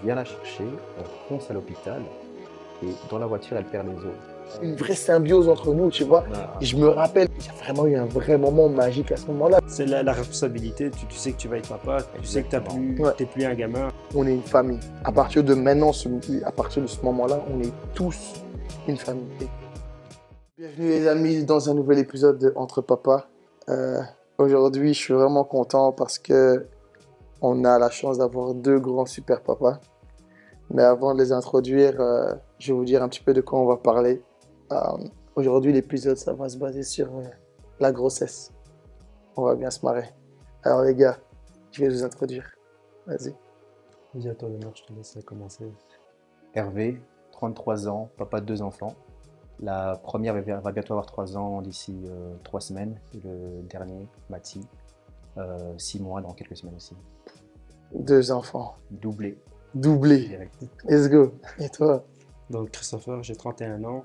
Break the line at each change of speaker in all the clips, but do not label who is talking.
Je viens la chercher, on fonce à l'hôpital et dans la voiture, elle perd les os.
Une vraie symbiose entre nous, tu vois.
Ah,
je me rappelle, il y a vraiment eu un vrai moment magique à ce moment-là.
C'est la, la responsabilité, tu, tu sais que tu vas être papa, tu sais que tu plus,
Ouais.
t'es plus un gamin.
On est une famille. À partir de maintenant, ce- à partir de ce moment-là, on est tous une famille. Bienvenue les amis dans un nouvel épisode de Entre Papa. Euh, Aujourd'hui, je suis vraiment content parce que on a la chance d'avoir deux grands super papas. Mais avant de les introduire, euh, je vais vous dire un petit peu de quoi on va parler. Euh, Aujourd'hui, l'épisode, ça va se baser sur euh, la grossesse. On va bien se marrer. Alors les gars, je vais vous introduire. Vas-y.
Dis à toi l'honneur, je te laisse commencer.
Hervé, 33 ans, papa de deux enfants. La première va va bientôt avoir 3 ans d'ici 3 semaines. Et le dernier, Mathie, 6 mois dans quelques semaines aussi.
Deux enfants.
Doublé.
Doublé.
direct.
Let's go. Et toi?
Donc Christopher, j'ai 31 ans,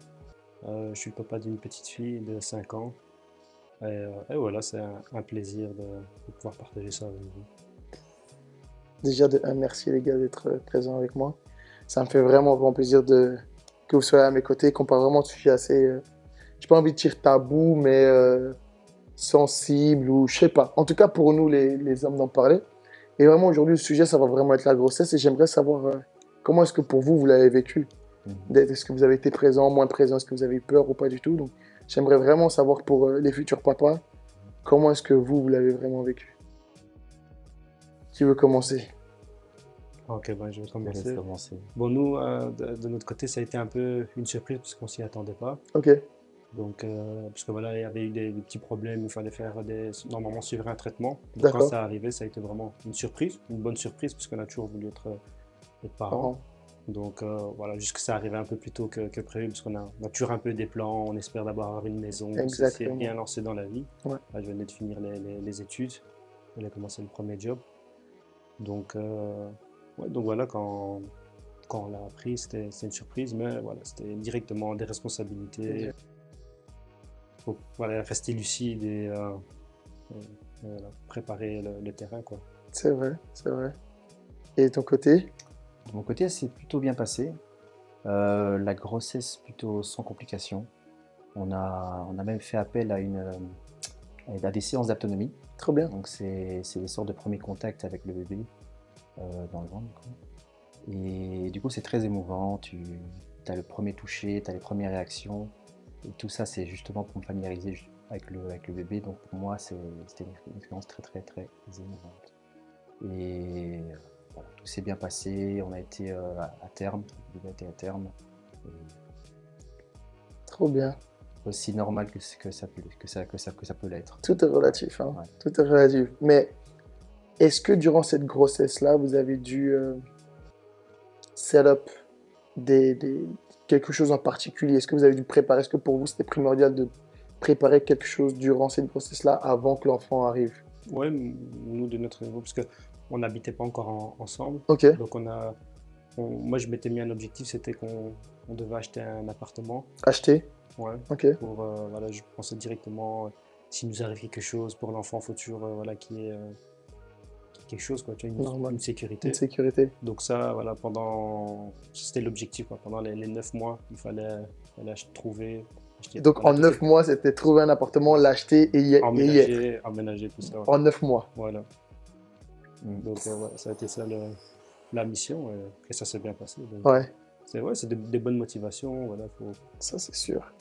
Euh, je suis le papa d'une petite fille de 5 ans. Et, euh, et voilà, c'est un, un plaisir de, de pouvoir partager ça avec vous.
Déjà, de un, merci les gars d'être euh, présents avec moi. Ça me fait vraiment grand plaisir de, que vous soyez à mes côtés, qu'on parle vraiment de sujets assez. Euh, j'ai pas envie de dire tabou, mais sensible ou je sais pas. En tout cas, pour nous, les, les hommes, d'en parler. Et vraiment, aujourd'hui, le sujet, ça va vraiment être la grossesse. Et j'aimerais savoir euh, comment est-ce que pour vous, vous l'avez vécu?
Mhm.
Est-ce que vous avez été présent, moins présent? Est-ce que vous avez eu peur ou pas du tout? Donc, j'aimerais vraiment savoir pour euh, les futurs papas, comment est-ce que vous, vous l'avez vraiment vécu? Qui veut commencer?
Ok, ben, je vais commencer. Bon, nous, euh, de, de notre côté, ça a été un peu une surprise parce qu'on s'y attendait pas.
Ok.
Donc, euh, parce que voilà, il y avait eu des, des petits problèmes, il fallait faire des, normalement suivre un traitement. Donc, quand ça arrivait, ça a été vraiment une surprise, une bonne surprise, parce qu'on a toujours voulu être, euh, être parents. Donc euh, voilà, juste que ça arrivait un peu plus tôt que, que prévu, parce qu'on a, on a toujours un peu des plans, on espère d'abord avoir une maison, on s'est- s'est
Exactement.
bien lancé dans la vie.
Ouais.
Là, je venais de finir les, les- les études, je venais commencer le premier job. Donc, euh, ouais, donc voilà, quand, quand on l'a appris, c'était c'était une surprise, mais voilà, c'était directement des responsabilités. Faut voilà, rester lucide et, euh, et- voilà, préparer le, le terrain. Quoi.
C'est vrai, c'est vrai. Et ton côté?
De mon côté, c'est plutôt bien passé. Euh, la grossesse plutôt sans complications. On a, on a même fait appel à, une, euh, à des séances d'autonomie.
Trop bien.
Donc c'est c'est des sortes de premiers contacts avec le bébé euh, dans le ventre. quoi. Et du coup c'est très émouvant, tu as le premier toucher, tu as les premières réactions. Et tout ça c'est justement pour me familiariser avec le, avec le bébé. Donc pour moi c'était une, expérience très très très émouvante. Et euh, voilà, tout s'est bien passé, on a été euh, à, terme, le bébé a été à terme. Et
Trop bien.
aussi normal que, ça, peut, que, ça, que, ça, que ça peut l'être.
Tout est relatif. Hein.
Ouais.
Tout est relatif. Mais est-ce que durant cette grossesse-là, vous avez dû euh, set up des, des- quelque chose en particulier? Est-ce que vous avez dû préparer Est-ce que pour vous, c'était primordial de préparer quelque chose durant cette grossesse-là avant que l'enfant arrive?
Ouais, m- nous de notre niveau, parce qu'on n'habitait pas encore en- ensemble.
Ok.
Donc on a, on- moi je m'étais mis un objectif, c'était qu'on on devait acheter un appartement.
Acheter?
Ouais,
Ok.
pour, euh, voilà, je pensais directement, euh, s'il nous arrive quelque chose pour l'enfant, faut toujours euh, voilà, qu'il y ait quelque chose, quoi, tu vois, une,
Normal.
une sécurité.
Une sécurité.
Donc ça, voilà, pendant, c'était l'objectif, quoi. pendant les, 9 mois, il fallait, trouver. acheter-
Donc en 9 mois, c'était trouver un appartement, l'acheter et y,
est-
et y être.
emménager, emménager, tout ça. ouais.
En 9 mois.
Voilà.
Mm.
Donc euh, voilà, ça a été ça le- la mission et, et ça s'est bien passé. Donc,
Ouais,
C'est ouais, c'est des, des bonnes motivations. Voilà, faut,
ça c'est sûr.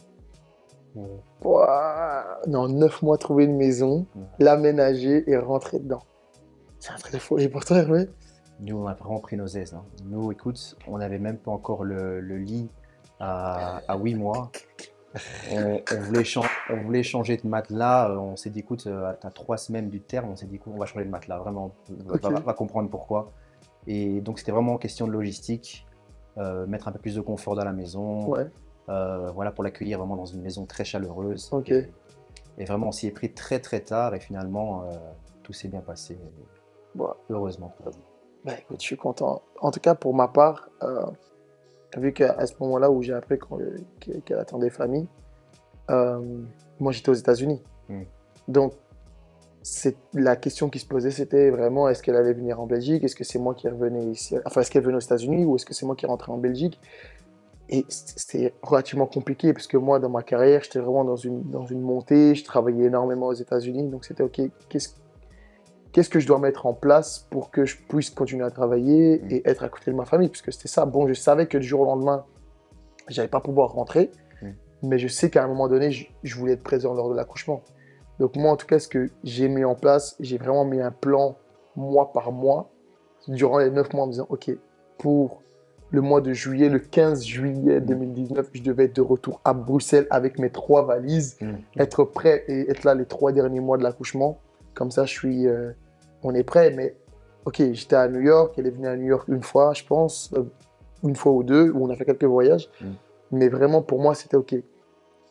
Ouah. Non, 9 mois, trouver une maison,
Ouais.
l'aménager et rentrer dedans. C'est un truc de fou. Et pour toi, Hervé?
Nous, on a vraiment pris nos aises. hein. Nous, écoute, on n'avait même pas encore le, le lit à, à 8 mois. On, on voulait on voulait changer de matelas. euh, On s'est dit, écoute, euh, à 3 semaines du terme, on s'est dit, écoute, on va changer de matelas. Vraiment, on
Ok.
va, va comprendre pourquoi. Et donc, c'était vraiment question de logistique. euh, mettre un peu plus de confort dans la maison.
Ouais.
euh, voilà, pour l'accueillir vraiment dans une maison très chaleureuse. Et, et vraiment, on s'y est pris très, très tard. Et finalement, euh, tout s'est bien passé.
Bon.
Heureusement. pour nous.
Bah écoute, je suis content. En tout cas, pour ma part, euh, vu qu'à ce moment-là où j'ai appris qu'elle attendait famille, euh, moi j'étais aux États-Unis.
Mm.
Donc, c'est la question qui se posait, c'était vraiment est-ce qu'elle allait venir en Belgique? Est-ce que c'est moi qui revenais ici? Enfin, est-ce qu'elle venait aux États-Unis ou est-ce que c'est moi qui rentrais en Belgique? Et c'était relativement compliqué parce que moi, dans ma carrière, j'étais vraiment dans une, dans une montée. Je travaillais énormément aux États-Unis. Donc, c'était OK, qu'est-ce qu'est-ce que je dois mettre en place pour que je puisse continuer à travailler
Mm.
et être à côté de ma famille? Puisque c'était ça. Bon, je savais que du jour au lendemain, j'allais pas pouvoir rentrer.
Mm.
Mais je sais qu'à un moment donné, je, je voulais être présent lors de l'accouchement. Donc moi, en tout cas, ce que j'ai mis en place, j'ai vraiment mis un plan mois par mois durant les neuf mois en me disant, OK, pour le mois de juillet, le 15 juillet 2019, je devais être de retour à Bruxelles avec mes trois valises,
Mm.
être prêt et être là les trois derniers mois de l'accouchement. Comme ça, je suis, euh, on est prêt. Mais OK, j'étais à New York, elle est venue à New York une fois, je pense, euh, une fois ou deux, où on a fait quelques voyages.
Mm.
Mais vraiment, pour moi, c'était OK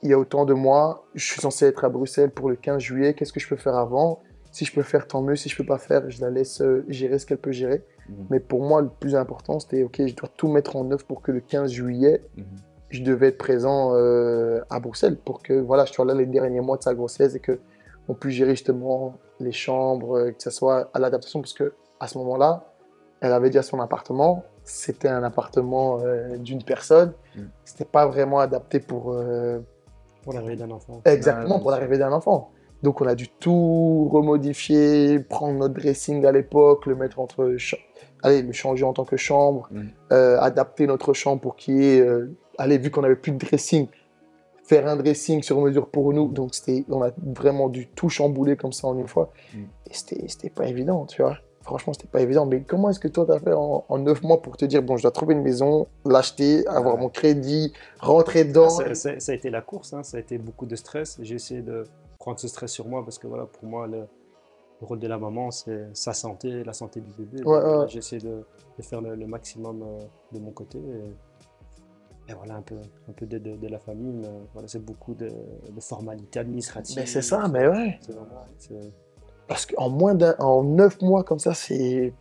il y a autant de mois, je suis censé être à Bruxelles pour le 15 juillet, qu'est-ce que je peux faire avant? Si je peux faire, tant mieux. Si je peux pas faire, je la laisse euh, gérer ce qu'elle peut gérer.
Mhm.
Mais pour moi, le plus important, c'était, OK, je dois tout mettre en œuvre pour que le 15 juillet,
Mhm.
je devais être présent euh, à Bruxelles pour que voilà, je sois là les derniers mois de sa grossesse et que on puisse gérer justement les chambres, euh, que ce soit à l'adaptation, parce que à ce moment-là, elle avait déjà son appartement. C'était un appartement euh, d'une personne.
Mm.
C'était pas vraiment adapté pour, euh,
Pour l'arrivée d'un enfant.
Exactement, pour l'arrivée d'un enfant. Donc on a dû tout remodifier, prendre notre dressing à l'époque, le mettre entre... Allez, le changer en tant que chambre, euh, adapter notre chambre pour qu'il y ait... euh, Allez, vu qu'on n'avait plus de dressing, faire un dressing sur mesure pour nous. Donc c'était, on a vraiment dû tout chambouler comme ça en une fois.
Mhm.
Et c'était, c'était pas évident, tu vois. Franchement, c'était pas évident. Mais comment est-ce que toi, tu as fait en, 9 mois pour te dire, bon, je dois trouver une maison, l'acheter, avoir mon crédit, rentrer dedans?
Ça, ça- ça a été la course, hein, ça a été beaucoup de stress. J'ai essayé de prendre ce stress sur moi parce que voilà, pour moi, le, le rôle de la maman, c'est sa santé, la santé du bébé.
Ouais, ouais.
J'ai essayé de, de faire le, le maximum euh, de mon côté. Et, et voilà, un peu, un peu d'aide de, de la famille. Mais voilà, c'est beaucoup de, de formalités administratives.
Mais c'est ça, mais ouais.
C'est vraiment- c'est-
Parce qu'en moins d'un, en 9 mois comme ça, c'est...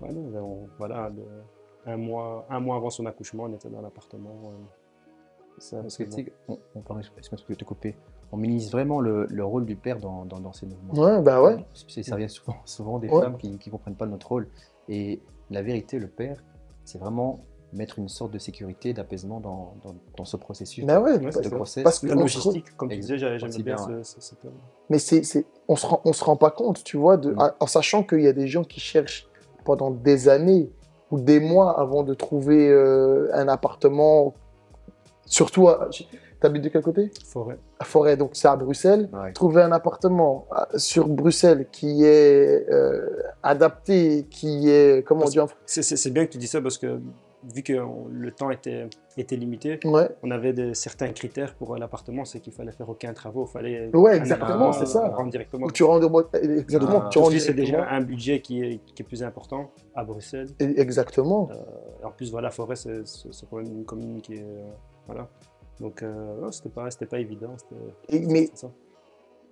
ouais, non, on- voilà, le- un, mois, un mois avant son accouchement, on était dans l'appartement. euh,
Ça, parce que sais, on, on parle, excuse-moi de te couper, on minimise vraiment le, le rôle du père dans, dans, dans ces mouvements.
Ouais, bah ouais.
C'est- Ça vient souvent, souvent des
Ouais.
femmes qui ne comprennent pas notre rôle. Et la vérité, le père, c'est vraiment mettre une sorte de sécurité, d'apaisement dans, dans, dans ce processus
Bah ouais,
de
parce que
La
on
logistique, comme tu disais,
aussi
bien
bien,
ce,
mais c'est, c'est, on se rend, on se rend pas compte, tu vois, de,
Mm.
en sachant qu'il y a des gens qui cherchent pendant des années ou des mois avant de trouver euh, un appartement, surtout, à, t'habites de quel côté?
Forêt.
À Forêt, donc c'est à Bruxelles.
Ouais.
Trouver un appartement à- sur Bruxelles qui est euh, adapté, qui est, comment on dit en
C'est- C'est c'est bien que tu dis ça parce que vu que on- le temps était, était limité,
Ouais,
on avait de, certains critères pour euh, l'appartement, c'est qu'il fallait faire aucun travaux, il fallait
Ouais, exactement, c'est ça.
euh, rendre directement.
où tu rends exactement,
Ah.
tu rends
c'est déjà un budget qui est, qui est plus important à Bruxelles.
Exactement.
Et en plus, voilà, Forêt, c'est quand même une commune qui est. euh, voilà. Donc, euh, c'était pas, c'était pas évident.
Et- mais
ça.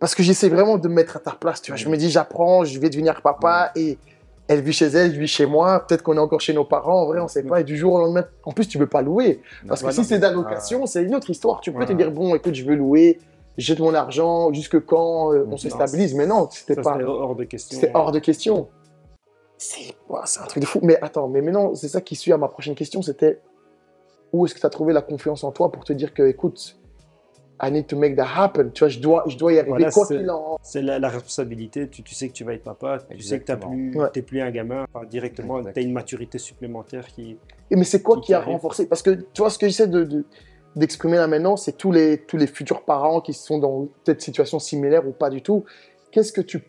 Parce que j'essaie vraiment de me mettre à ta place, tu vois. Je me dis, j'apprends, je vais devenir papa et elle vit chez elle, je vis chez moi. Peut-être qu'on est encore chez nos parents, en vrai, on sait pas. Et du jour au lendemain, en plus, tu peux pas louer. Parce que
Voilà.
si c'est d'allocation, c'est une autre histoire. Tu peux te dire, bon, écoute, je veux louer, jette mon argent, jusque quand euh, on se
Non,
stabilise. Mais non, c'était pas.
c'était hors de question.
C'était hors de question. C'est un truc de fou. Mais attends, mais maintenant, c'est ça qui suit à ma prochaine question. C'était où est-ce que tu as trouvé la confiance en toi pour te dire que, écoute, I need to make that happen. Tu vois, je dois, je dois y arriver
Voilà, c'est- la, la responsabilité, tu, tu sais que tu vas être papa, tu sais que tu
Exactement.
plus,
Ouais.
plus un gamin, Enfin, directement, tu as une maturité supplémentaire qui...
Et mais c'est quoi
Qui-
a
arrive.
renforcé? Parce que tu vois, ce que j'essaie de, de- d'exprimer là maintenant, c'est tous les, tous les futurs parents qui sont dans peut-être situation similaire ou pas du tout. Qu'est-ce que tu,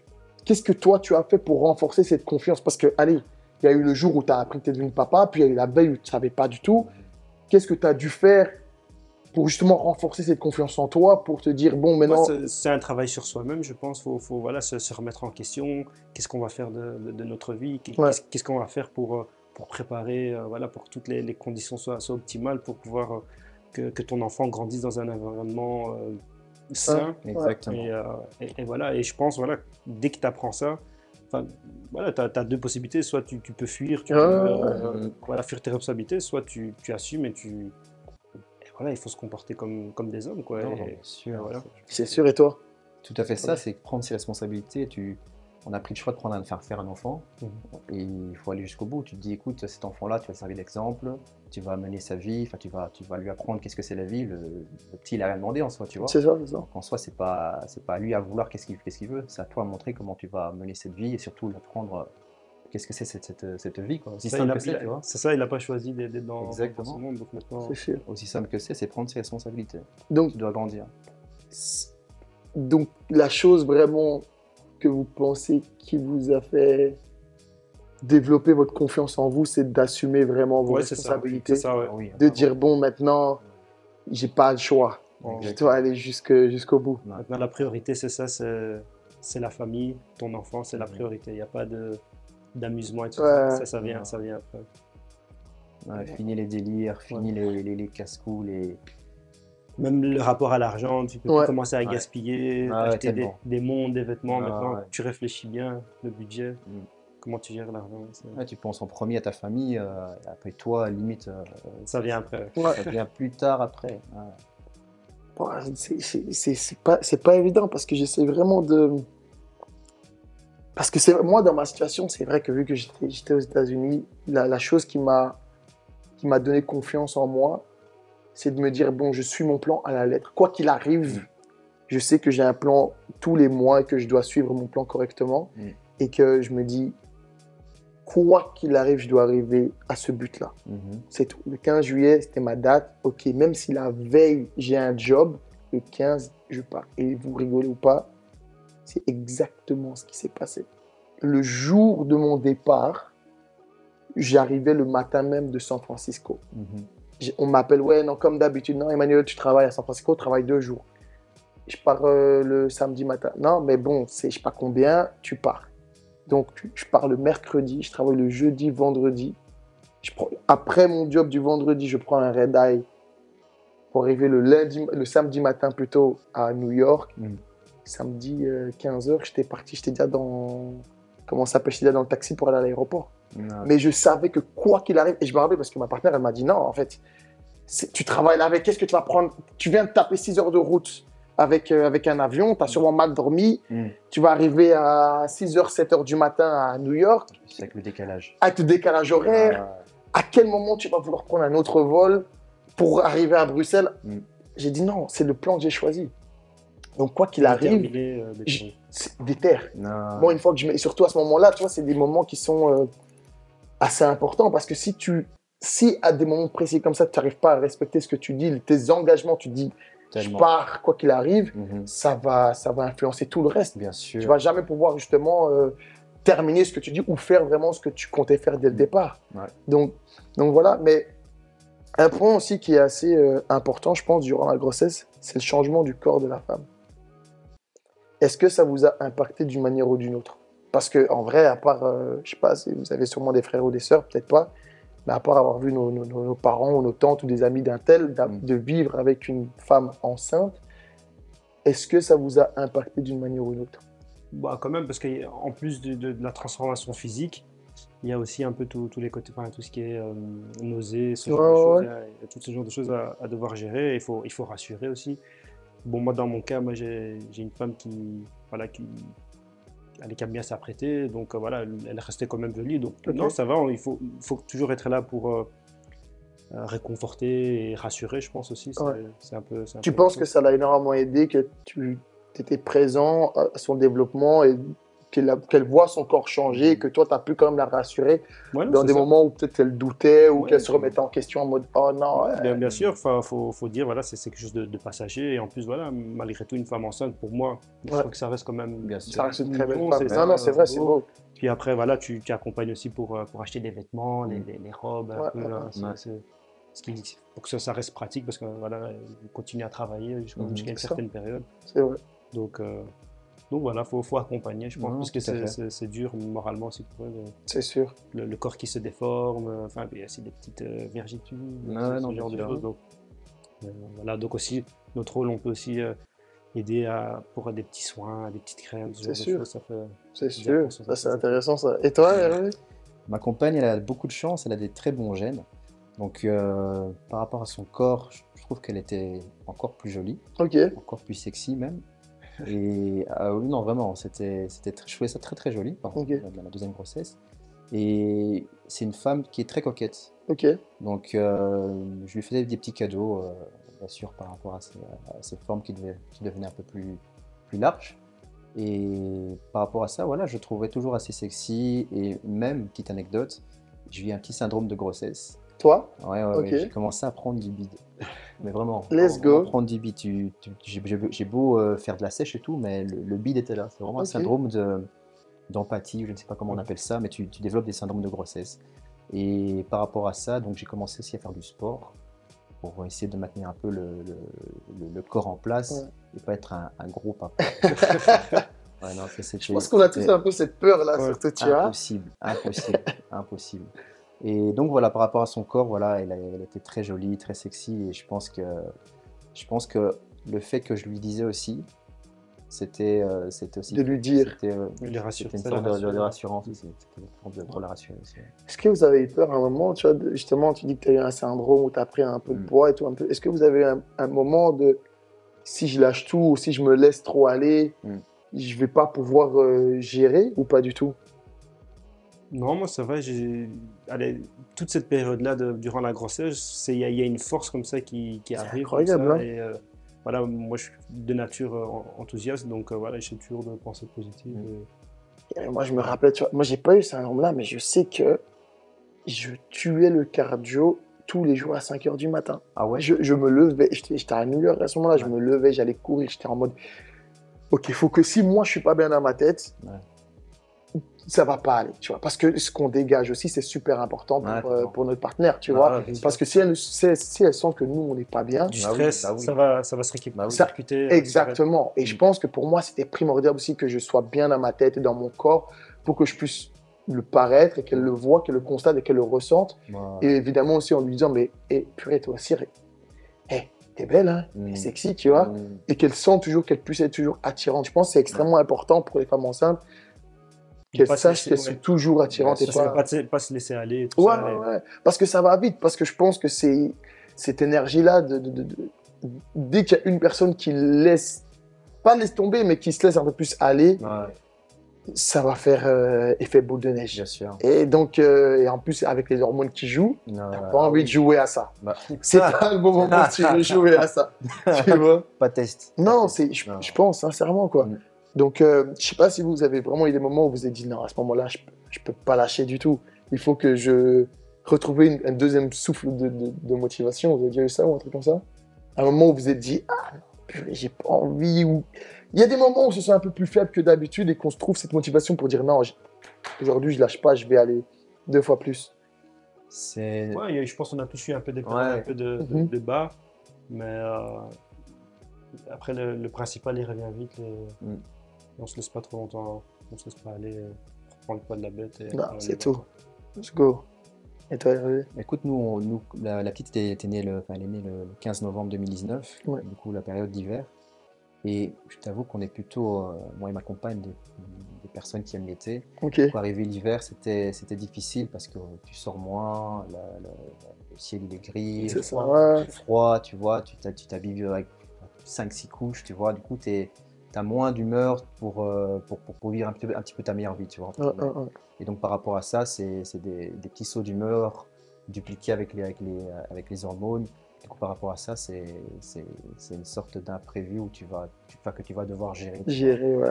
qu'est-ce que toi tu as fait pour renforcer cette confiance? Parce que, allez, il y a eu le jour où tu as appris que tu es devenu papa, puis il y a eu la veille où tu ne savais pas du tout. Qu'est-ce que tu as dû faire pour justement renforcer cette confiance en toi, pour te dire, bon, maintenant,
c'est- c'est un travail sur soi-même, je pense. Il faut, faut, voilà, se, se remettre en question. Qu'est-ce qu'on va faire de, de- de notre vie?
Ouais.
Qu'est-ce qu'on va faire pour, euh, pour préparer, euh, voilà, pour que toutes les, les conditions soient, soient optimales, pour pouvoir euh, que, que ton enfant grandisse dans un environnement euh, sain.
Exactement.
Et, euh, et- et voilà, et je pense, voilà, dès que tu apprends ça, enfin, voilà, tu as, deux possibilités. Soit tu, tu peux fuir, tu peux euh, voilà, fuir tes responsabilités, soit tu, tu assumes et tu. Voilà, il faut se comporter comme, comme des hommes. Quoi,
Non,
et-
non, bien sûr.
voilà.
c'est sûr, et toi?
Tout à fait ça,
Ouais.
c'est prendre ses responsabilités. Tu, on a pris le choix de prendre un, de faire faire un enfant
Mhm.
et il faut aller jusqu'au bout. Tu te dis, écoute, cet enfant-là, tu vas le servir d'exemple, tu vas mener sa vie, enfin, tu vas, tu vas lui apprendre qu'est-ce que c'est la vie. Le, le petit, il a rien demandé en soi, tu vois.
C'est ça, c'est ça.
Donc en soi, c'est pas, c'est pas à lui à vouloir qu'est-ce qu'il qu'est-ce qu'il veut. C'est à toi de montrer comment tu vas mener cette vie et surtout lui apprendre euh, qu'est-ce que c'est cette, cette, cette vie, quoi. Aussi
Ça,
simple que c'est, tu vois.
C'est ça, il n'a pas choisi d'être dans, dans
Exactement.
ce monde. Donc maintenant,
C'est sûr.
Aussi simple que c'est, c'est prendre ses responsabilités.
Donc,
Tu dois grandir.
donc, la chose vraiment que vous pensez qui vous a fait développer votre confiance en vous, c'est d'assumer vraiment vos
ouais, c'est ça.
responsabilités.
C'est ça, ouais.
Oui,
De dire, bon, maintenant, j'ai pas le choix.
Bon,
Je dois aller jusque- jusqu'au bout.
Maintenant, la priorité, c'est ça, c'est c'est la famille, ton enfant, c'est la priorité. Il n'y a pas de d'amusement et tout
Ouais.
ça. Ça, ça vient, ça vient après.
Ouais, fini les délires, fini les, les, les.
Même le rapport à l'argent, tu peux commencer à
Ouais.
gaspiller,
Ah ouais,
acheter des, des montres, des vêtements.
Ah
Maintenant,
ouais.
tu réfléchis bien, le budget,
Mm.
comment tu gères l'argent.
Ouais, tu penses en premier à ta famille, euh, après toi, limite, euh,
Ça vient après.
Ouais.
ça vient plus tard après. Ouais.
C'est- pas, c'est pas évident parce que j'essaie vraiment de. Parce que c'est moi, dans ma situation, c'est vrai que vu que j'étais j'étais aux États-Unis, la, la chose qui m'a qui m'a donné confiance en moi, c'est de me dire bon, je suis mon plan à la lettre. Quoi qu'il arrive,
Mm.
je sais que j'ai un plan tous les mois et que je dois suivre mon plan correctement
Mm.
et que je me dis quoi qu'il arrive, je dois arriver à ce but-là.
Mhm.
C'est tout. Le 15 juillet, c'était ma date. Ok, même si la veille, j'ai un job, le 15, je pars. Et vous rigolez ou pas, c'est exactement ce qui s'est passé. Le jour de mon départ, j'arrivais le matin même de San Francisco.
Mhm.
On m'appelle, ouais, non, comme d'habitude, non, Emmanuel, tu travailles à San Francisco, tu travailles deux jours. Je pars euh, le samedi matin. Non, mais bon, c'est je sais pas combien, tu pars. Donc, je pars le mercredi, je travaille le jeudi, vendredi. Je prends- après mon job du vendredi, je prends un red eye pour arriver le, lundi, le samedi matin plutôt à New York.
Mm.
Samedi 15h, j'étais parti, j'étais déjà dans. Comment ça s'appelle J'étais déjà dans le taxi pour aller à l'aéroport. Mais je savais que quoi qu'il arrive, et je me rappelle parce que ma partenaire, elle m'a dit non, en fait, tu travailles là avec, qu'est-ce que tu vas prendre? Tu viens de taper 6 heures de route avec, euh, avec un avion, tu as sûrement mal dormi,
Mm.
tu vas arriver à 6h, 7h du matin à New York,
C'est avec le décalage.
avec le décalage horaire, à quel moment tu vas vouloir prendre un autre vol pour arriver à Bruxelles?
Mm.
J'ai dit non, c'est le plan que j'ai choisi. Donc quoi qu'il arrive,
Déterminé, euh, déterminé.
c'est des terres.
Non.
Bon, une fois que je mets, et surtout à ce moment-là, tu vois, c'est des moments qui sont euh, assez importants parce que si tu, si à des moments précis comme ça, tu n'arrives pas à respecter ce que tu dis, tes engagements, tu dis, je pars quoi qu'il arrive,
Mhm.
ça va, ça va influencer tout le reste.
Bien sûr.
Tu vas jamais pouvoir justement euh, terminer ce que tu dis ou faire vraiment ce que tu comptais faire dès le départ.
Ouais.
Donc, donc voilà. Mais un point aussi qui est assez euh, important, je pense, durant la grossesse, c'est le changement du corps de la femme. Est-ce que ça vous a impacté d'une manière ou d'une autre? Parce que en vrai, à part, euh, je sais pas, vous avez sûrement des frères ou des sœurs, peut-être pas, mais à part avoir vu nos, nos- nos parents ou nos tantes ou des amis d'un tel,
Mm.
de vivre avec une femme enceinte, est-ce que ça vous a impacté d'une manière ou d'une autre?
Bah, quand même, parce qu'en plus de, de- de la transformation physique, il y a aussi un peu tout- tous les côtés, enfin, tout ce qui est euh, nausée, ce genre
Ouais,
de choses.
ouais.
Il y a- il y a tout ce genre de choses à, à devoir gérer. Il faut, il faut rassurer aussi. Bon, moi, dans mon cas, moi, j'ai j'ai une femme qui, voilà, qui, elle est bien s'apprêter, donc euh, voilà, elle, restait quand même jolie. Donc non, ça va. Il faut, toujours être là pour euh, euh, réconforter et rassurer, je pense aussi.
Ouais.
un peu. un
Tu
peu
penses que ça l'a énormément aidé, que tu étais présent à son développement et qu'elle voit son corps changer et que toi, tu as pu quand même la rassurer
Ouais, non,
dans des
ça.
moments où peut-être elle doutait ou
Ouais.
qu'elle se remettait en question en mode « Oh non.
Bien, bien sûr, il faut, faut dire, voilà, c'est quelque chose de, de passager. Et en plus, voilà, malgré tout, une femme enceinte, pour moi, je
Ouais.
trouve que ça reste quand même.
Bien sûr.
ça reste une très belle
Bon,
femme.
c'est
Non, non, c'est vrai, c'est beau.
Puis après, voilà, tu, tu accompagnes aussi pour, euh, pour acheter des vêtements, les, les- les robes, un peu, là, qui, pour que ça, ça reste pratique, parce que voilà, continue à travailler jusqu'à jusqu'à une certaine période.
C'est vrai.
Donc, euh, donc voilà, il faut, faut accompagner, je pense,
Non,
parce que c'est- dur moralement aussi pour euh,
C'est sûr.
Le, le corps qui se déforme, euh, enfin, il y a aussi des petites euh, vergitudes,
non,
ce genre de choses. Donc, euh, voilà, donc aussi, notre rôle, on peut aussi euh, aider à, pour des petits soins, des petites crèmes, ce genre
C'est
de
sûr.
choses. Ça fait,
C'est sûr.
ça,
c'est intéressant, ça. Et toi, Hervé?
Ma compagne, elle a beaucoup de chance, elle a des très bons gènes. Donc, euh, par rapport à son corps, je je trouve qu'elle était encore plus jolie,
Ok.
encore plus sexy même. Et ah oui, non, vraiment, c'était, c'était, très- je trouvais ça très très joli, par contre, la, la deuxième grossesse. Et c'est une femme qui est très coquette.
Ok.
Donc, euh, je lui faisais des petits cadeaux, euh, bien sûr, par rapport à ces, à ces formes qui, devaient- qui devenaient un peu plus, plus larges. Et par rapport à ça, voilà, je trouvais toujours assez sexy. Et même, petite anecdote, j'ai eu un petit syndrome de grossesse.
Toi?
Ouais, ouais,
Ok.
ouais, j'ai commencé à prendre du bide. Mais vraiment,
Let's go.
prendre du tu- j'ai- beau euh, faire de la sèche et tout, mais le, le bide était là. C'est vraiment un syndrome de- d'empathie, je ne sais pas comment on appelle ça, mais tu, tu développes des syndromes de grossesse. Et par rapport à ça, donc j'ai commencé aussi à faire du sport pour essayer de maintenir un peu le, le- le- le corps en place
Ouais.
et pas être un, un gros papa. Ouais, non,
Je pense qu'on a tous un peu cette peur-là,
Ouais.
surtout, tu vois.
Impossible, impossible, impossible. Et donc voilà, par rapport à son corps, voilà, elle, était très jolie, très sexy, et je pense que, je pense que le fait que je lui disais aussi, c'était, euh, aussi,
De lui dire.
c'était, euh, une sorte de, de- de rassurance aussi, c'était une forme de, pour la rassurer aussi.
Est-ce que vous avez eu peur à un moment, tu vois, de- justement, tu dis que tu as eu un syndrome où tu as pris un peu de
Mm.
poids et tout, un peu. Est-ce que vous avez eu un, un moment de si je lâche tout ou si je me laisse trop aller,
Mm.
je vais pas pouvoir euh, gérer ou pas du tout?
Non, moi ça va. Allez, toute cette période-là de- durant la grossesse, il y, a- il y a une force comme ça qui, qui arrive.
incroyable,
comme ça,
hein.
et, euh, voilà, moi je suis de nature euh, en- enthousiaste, donc euh, voilà, j'essaie toujours de penser positif.
Mm.
et-
Et moi, je me rappelle, tu vois, moi, j'ai pas eu ce syndrome-là, mais je sais que je tuais le cardio tous les jours à 5 h du matin.
Ah ouais?
Je, je me levais, j'étais à New York à ce moment-là, je me levais, j'allais courir, j'étais en mode, ok, il faut que si moi je suis pas bien dans ma tête,
Ouais.
Ça va pas aller, tu vois. Parce que ce qu'on dégage aussi, c'est super important pour,
Ouais,
euh, pour notre partenaire, tu
Ah,
vois.
ouais.
Parce que si elles, si, si elles sentent que nous, on n'est pas bien,
Du
Bah
stress,
bah oui.
ça, va, ça va se répercuter, euh,
exactement. Et je
Mm.
pense que pour moi, c'était primordial aussi que je sois bien dans ma tête et dans mon corps pour que je puisse le paraître et qu'elle le voit, qu'elle le constate et qu'elle le ressente. Et évidemment aussi en lui disant, mais eh, purée, toi aussi, hey, t'es belle, hein,
mm,
t'es sexy, tu vois.
mm,
Et qu'elle sent toujours, qu'elle puisse être toujours attirante. Je pense que c'est extrêmement important pour les femmes enceintes
De
sachent
laisser-
qu'elles sont toujours attirantes. Et pas...
que pas, se- pas se laisser aller. et tout
Ouais,
ça,
ouais, ouais. Parce que ça va vite, parce que je pense que c'est cette énergie-là, de, de- de- de- dès qu'il y a une personne qui laisse, pas laisse tomber, mais qui se laisse un peu plus aller, ça va faire euh, effet boule de neige.
bien sûr.
Et donc, euh, et en plus, avec les hormones qui jouent, t'as pas envie
oui.
de jouer à ça.
Bah,
C'est pas le bon moment veux jouer à ça. Tu vois
pas de test.
Non, c'est, je,
Non.
je pense sincèrement quoi.
Mm.
Donc, euh, je sais pas si vous avez vraiment eu des moments où vous vous êtes dit non, à ce moment-là, je, peux- je peux pas lâcher du tout. Il faut que je retrouve une- un deuxième souffle de, de- de motivation. Vous avez déjà eu ça ou un truc comme ça? Un moment où vous vous êtes dit ah, non, purée, j'ai pas envie. Ou il y a des moments où ce sont un peu plus faible que d'habitude et qu'on se trouve cette motivation pour dire non, aujourd'hui je lâche pas, je vais aller deux fois plus.
C'est
Ouais, je pense qu'on a tous eu un peu des périodes
Ouais.
un peu de, de-
Mhm.
de bas, mais euh, après le, le principal il revient vite. le-
Mm.
On se laisse pas trop longtemps, on se laisse pas aller, euh, prendre le poids de la bête. Et
Non,
on
c'est tout. Let's go. Et toi, Hervé?
Écoute, nous, on- nous la, la petite était, était née le, enfin, elle est née le, le 15 novembre 2019,
Ouais.
du coup la période d'hiver. Et je t'avoue qu'on est plutôt, euh, moi et ma compagne, des, des personnes qui aiment l'été.
Ok.
Pour arriver l'hiver, c'était c'était difficile parce que tu sors moins, la- la- le ciel il est gris,
C'est ça.
froid,
ouais.
froid, tu vois, tu t'ha- tu t'habilles avec 5-6 couches, tu vois, du coup tu as moins d'humeur pour, euh, pour, pour, pour vivre un petit, peu, un petit peu ta meilleure vie, tu vois. entre
Ouais,
guillemets.
ouais, ouais.
Et donc par rapport à ça, c'est des, des petits sauts d'humeur dupliqués avec les, avec, les, avec les hormones. Du coup, par rapport à ça, c'est une sorte d'imprévu où tu vas, tu, que tu vas devoir gérer. tu.
Gérer, ouais,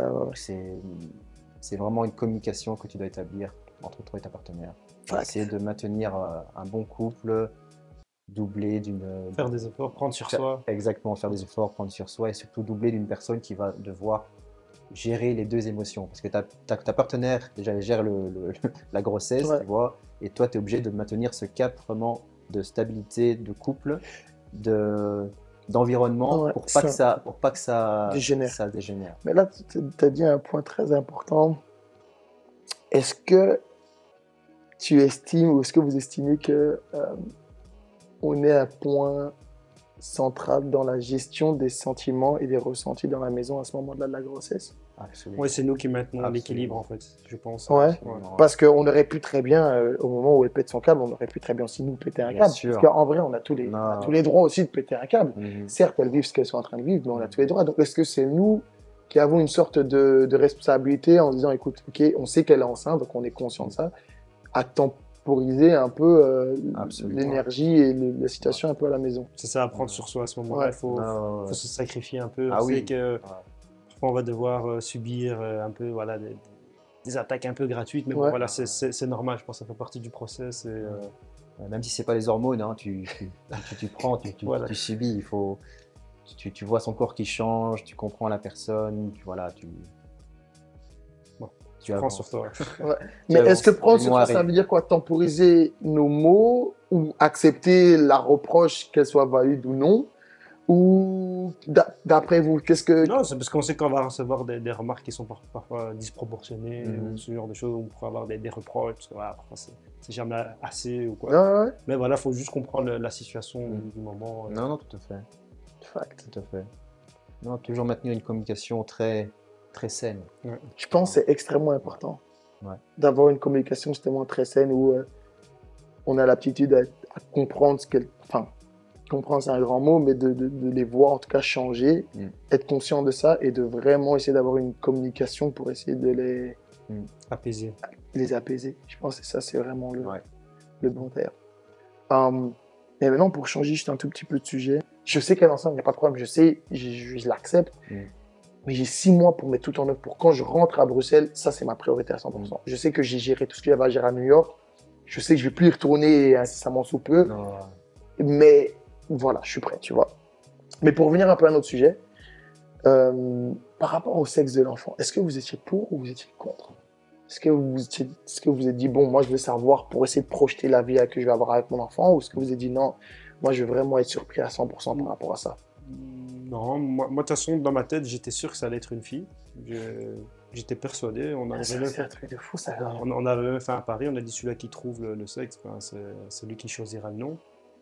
C'est vraiment une communication que tu dois établir entre toi et ta partenaire. Essayer de maintenir euh, un bon couple doublé d'une...
Faire des efforts, prendre sur
Faire-
soi.
Exactement, faire des efforts, prendre sur soi et surtout doubler d'une personne qui va devoir gérer les deux émotions. Parce que ta, ta, ta partenaire, déjà, elle gère le, le- la grossesse,
Ouais.
tu vois, et toi, tu es obligé de maintenir ce cap vraiment de stabilité, de couple, de d'environnement
Ouais,
pour pas
ça-
que ça pour pas que ça
Dégénère.
ça dégénère.
Mais là, tu as dit un point très important. Est-ce que tu estimes ou est-ce que vous estimez que euh, on est un point central dans la gestion des sentiments et des ressentis dans la maison à ce moment-là de la grossesse
Absolument.
Ouais, c'est nous qui maintenons l'équilibre en fait, je pense.
Ouais. Parce qu'on aurait pu très bien, euh, au moment où elle pète son câble, on aurait pu très bien aussi nous péter un
Bien
câble.
sûr.
Parce qu'en vrai, on a, tous les, on a tous les droits aussi de péter un câble.
Mhm.
Certes, elles vivent ce qu'elles sont en train de vivre, mais on a tous les droits. Donc, est-ce que c'est nous qui avons une sorte de, de responsabilité en disant, écoute, ok, on sait qu'elle est enceinte, donc on est conscient de ça, à temporiser un peu euh, l'énergie et le- la situation un peu à la maison.
C'est ça à prendre sur soi à ce moment-là.
Ouais.
Il faut,
Non, ouais.
faut se sacrifier un peu.
Ah
on
oui.
sait que on va devoir euh, subir euh, un peu voilà, des, des attaques un peu gratuites, mais bon, voilà, c'est- normal, je pense que ça fait partie du process. Et,
Même si c'est pas les hormones, hein, tu, tu, tu, tu prends, tu, tu,
Voilà.
tu subis. Il faut, tu, tu vois son corps qui change, tu comprends la personne, tu voilà, tu. Tu
prends
avances.
sur toi.
Mais est-ce que prendre sur
mois
ça, veut dire quoi? Temporiser nos mots ou accepter la reproche, qu'elle soit valide ou non? Ou d'a- d'après vous, qu'est-ce que.
Non, c'est parce qu'on sait qu'on va recevoir des, des remarques qui sont par- parfois disproportionnées,
Mhm.
ou ce genre de choses, on pourra avoir des, des reproches, parce que voilà, parfois c'est jamais assez ou quoi.
Ouais, ouais,
Mais voilà, il faut juste comprendre la situation
Mhm.
du, du moment. euh.
Non, non, tout à fait,
fact.
tout à fait. Non, toujours maintenir une communication très, très saine.
Je pense que c'est extrêmement important
Ouais.
d'avoir une communication justement très saine où euh, on a l'aptitude à, à comprendre ce qu'elle. Enfin, comprendre c'est un grand mot, mais de, de- de les voir en tout cas changer,
Mm.
être conscient de ça et de vraiment essayer d'avoir une communication pour essayer de les,
Apaisé.
les apaiser. Je pense que ça, c'est vraiment le,
Ouais.
le bon terme. Hum, et maintenant, pour changer juste un tout petit peu de sujet, je sais qu'elle est enceinte, il n'y a pas de problème, je sais, je, je- je l'accepte,
Mm.
Mais j'ai six mois pour mettre tout en œuvre. Pour quand je rentre à Bruxelles, ça, c'est ma priorité à 100%. Je sais que j'ai géré tout ce qu'il y avait à gérer à New York. Je sais que je vais plus y retourner incessamment sous peu,
Non,
mais voilà, je suis prêt, tu vois. Mais pour revenir un peu à notre sujet, euh, par rapport au sexe de l'enfant, est-ce que vous étiez pour ou vous étiez contre? Est-ce que vous étiez, est-ce que vous êtes dit bon, moi je veux savoir pour essayer de projeter la vie que je vais avoir avec mon enfant, ou est-ce que vous avez dit non, moi je veux vraiment être surpris à 100% par rapport à ça?
Mm, Non, moi, moi, de toute façon, dans ma tête, j'étais sûr que ça allait être une fille. J'étais persuadé. On avait,
C'est
même,
un truc de fou ça.
on, on avait même fait un pari. On a dit celui-là qui trouve le, le sexe, ben, c'est lui qui choisira le nom.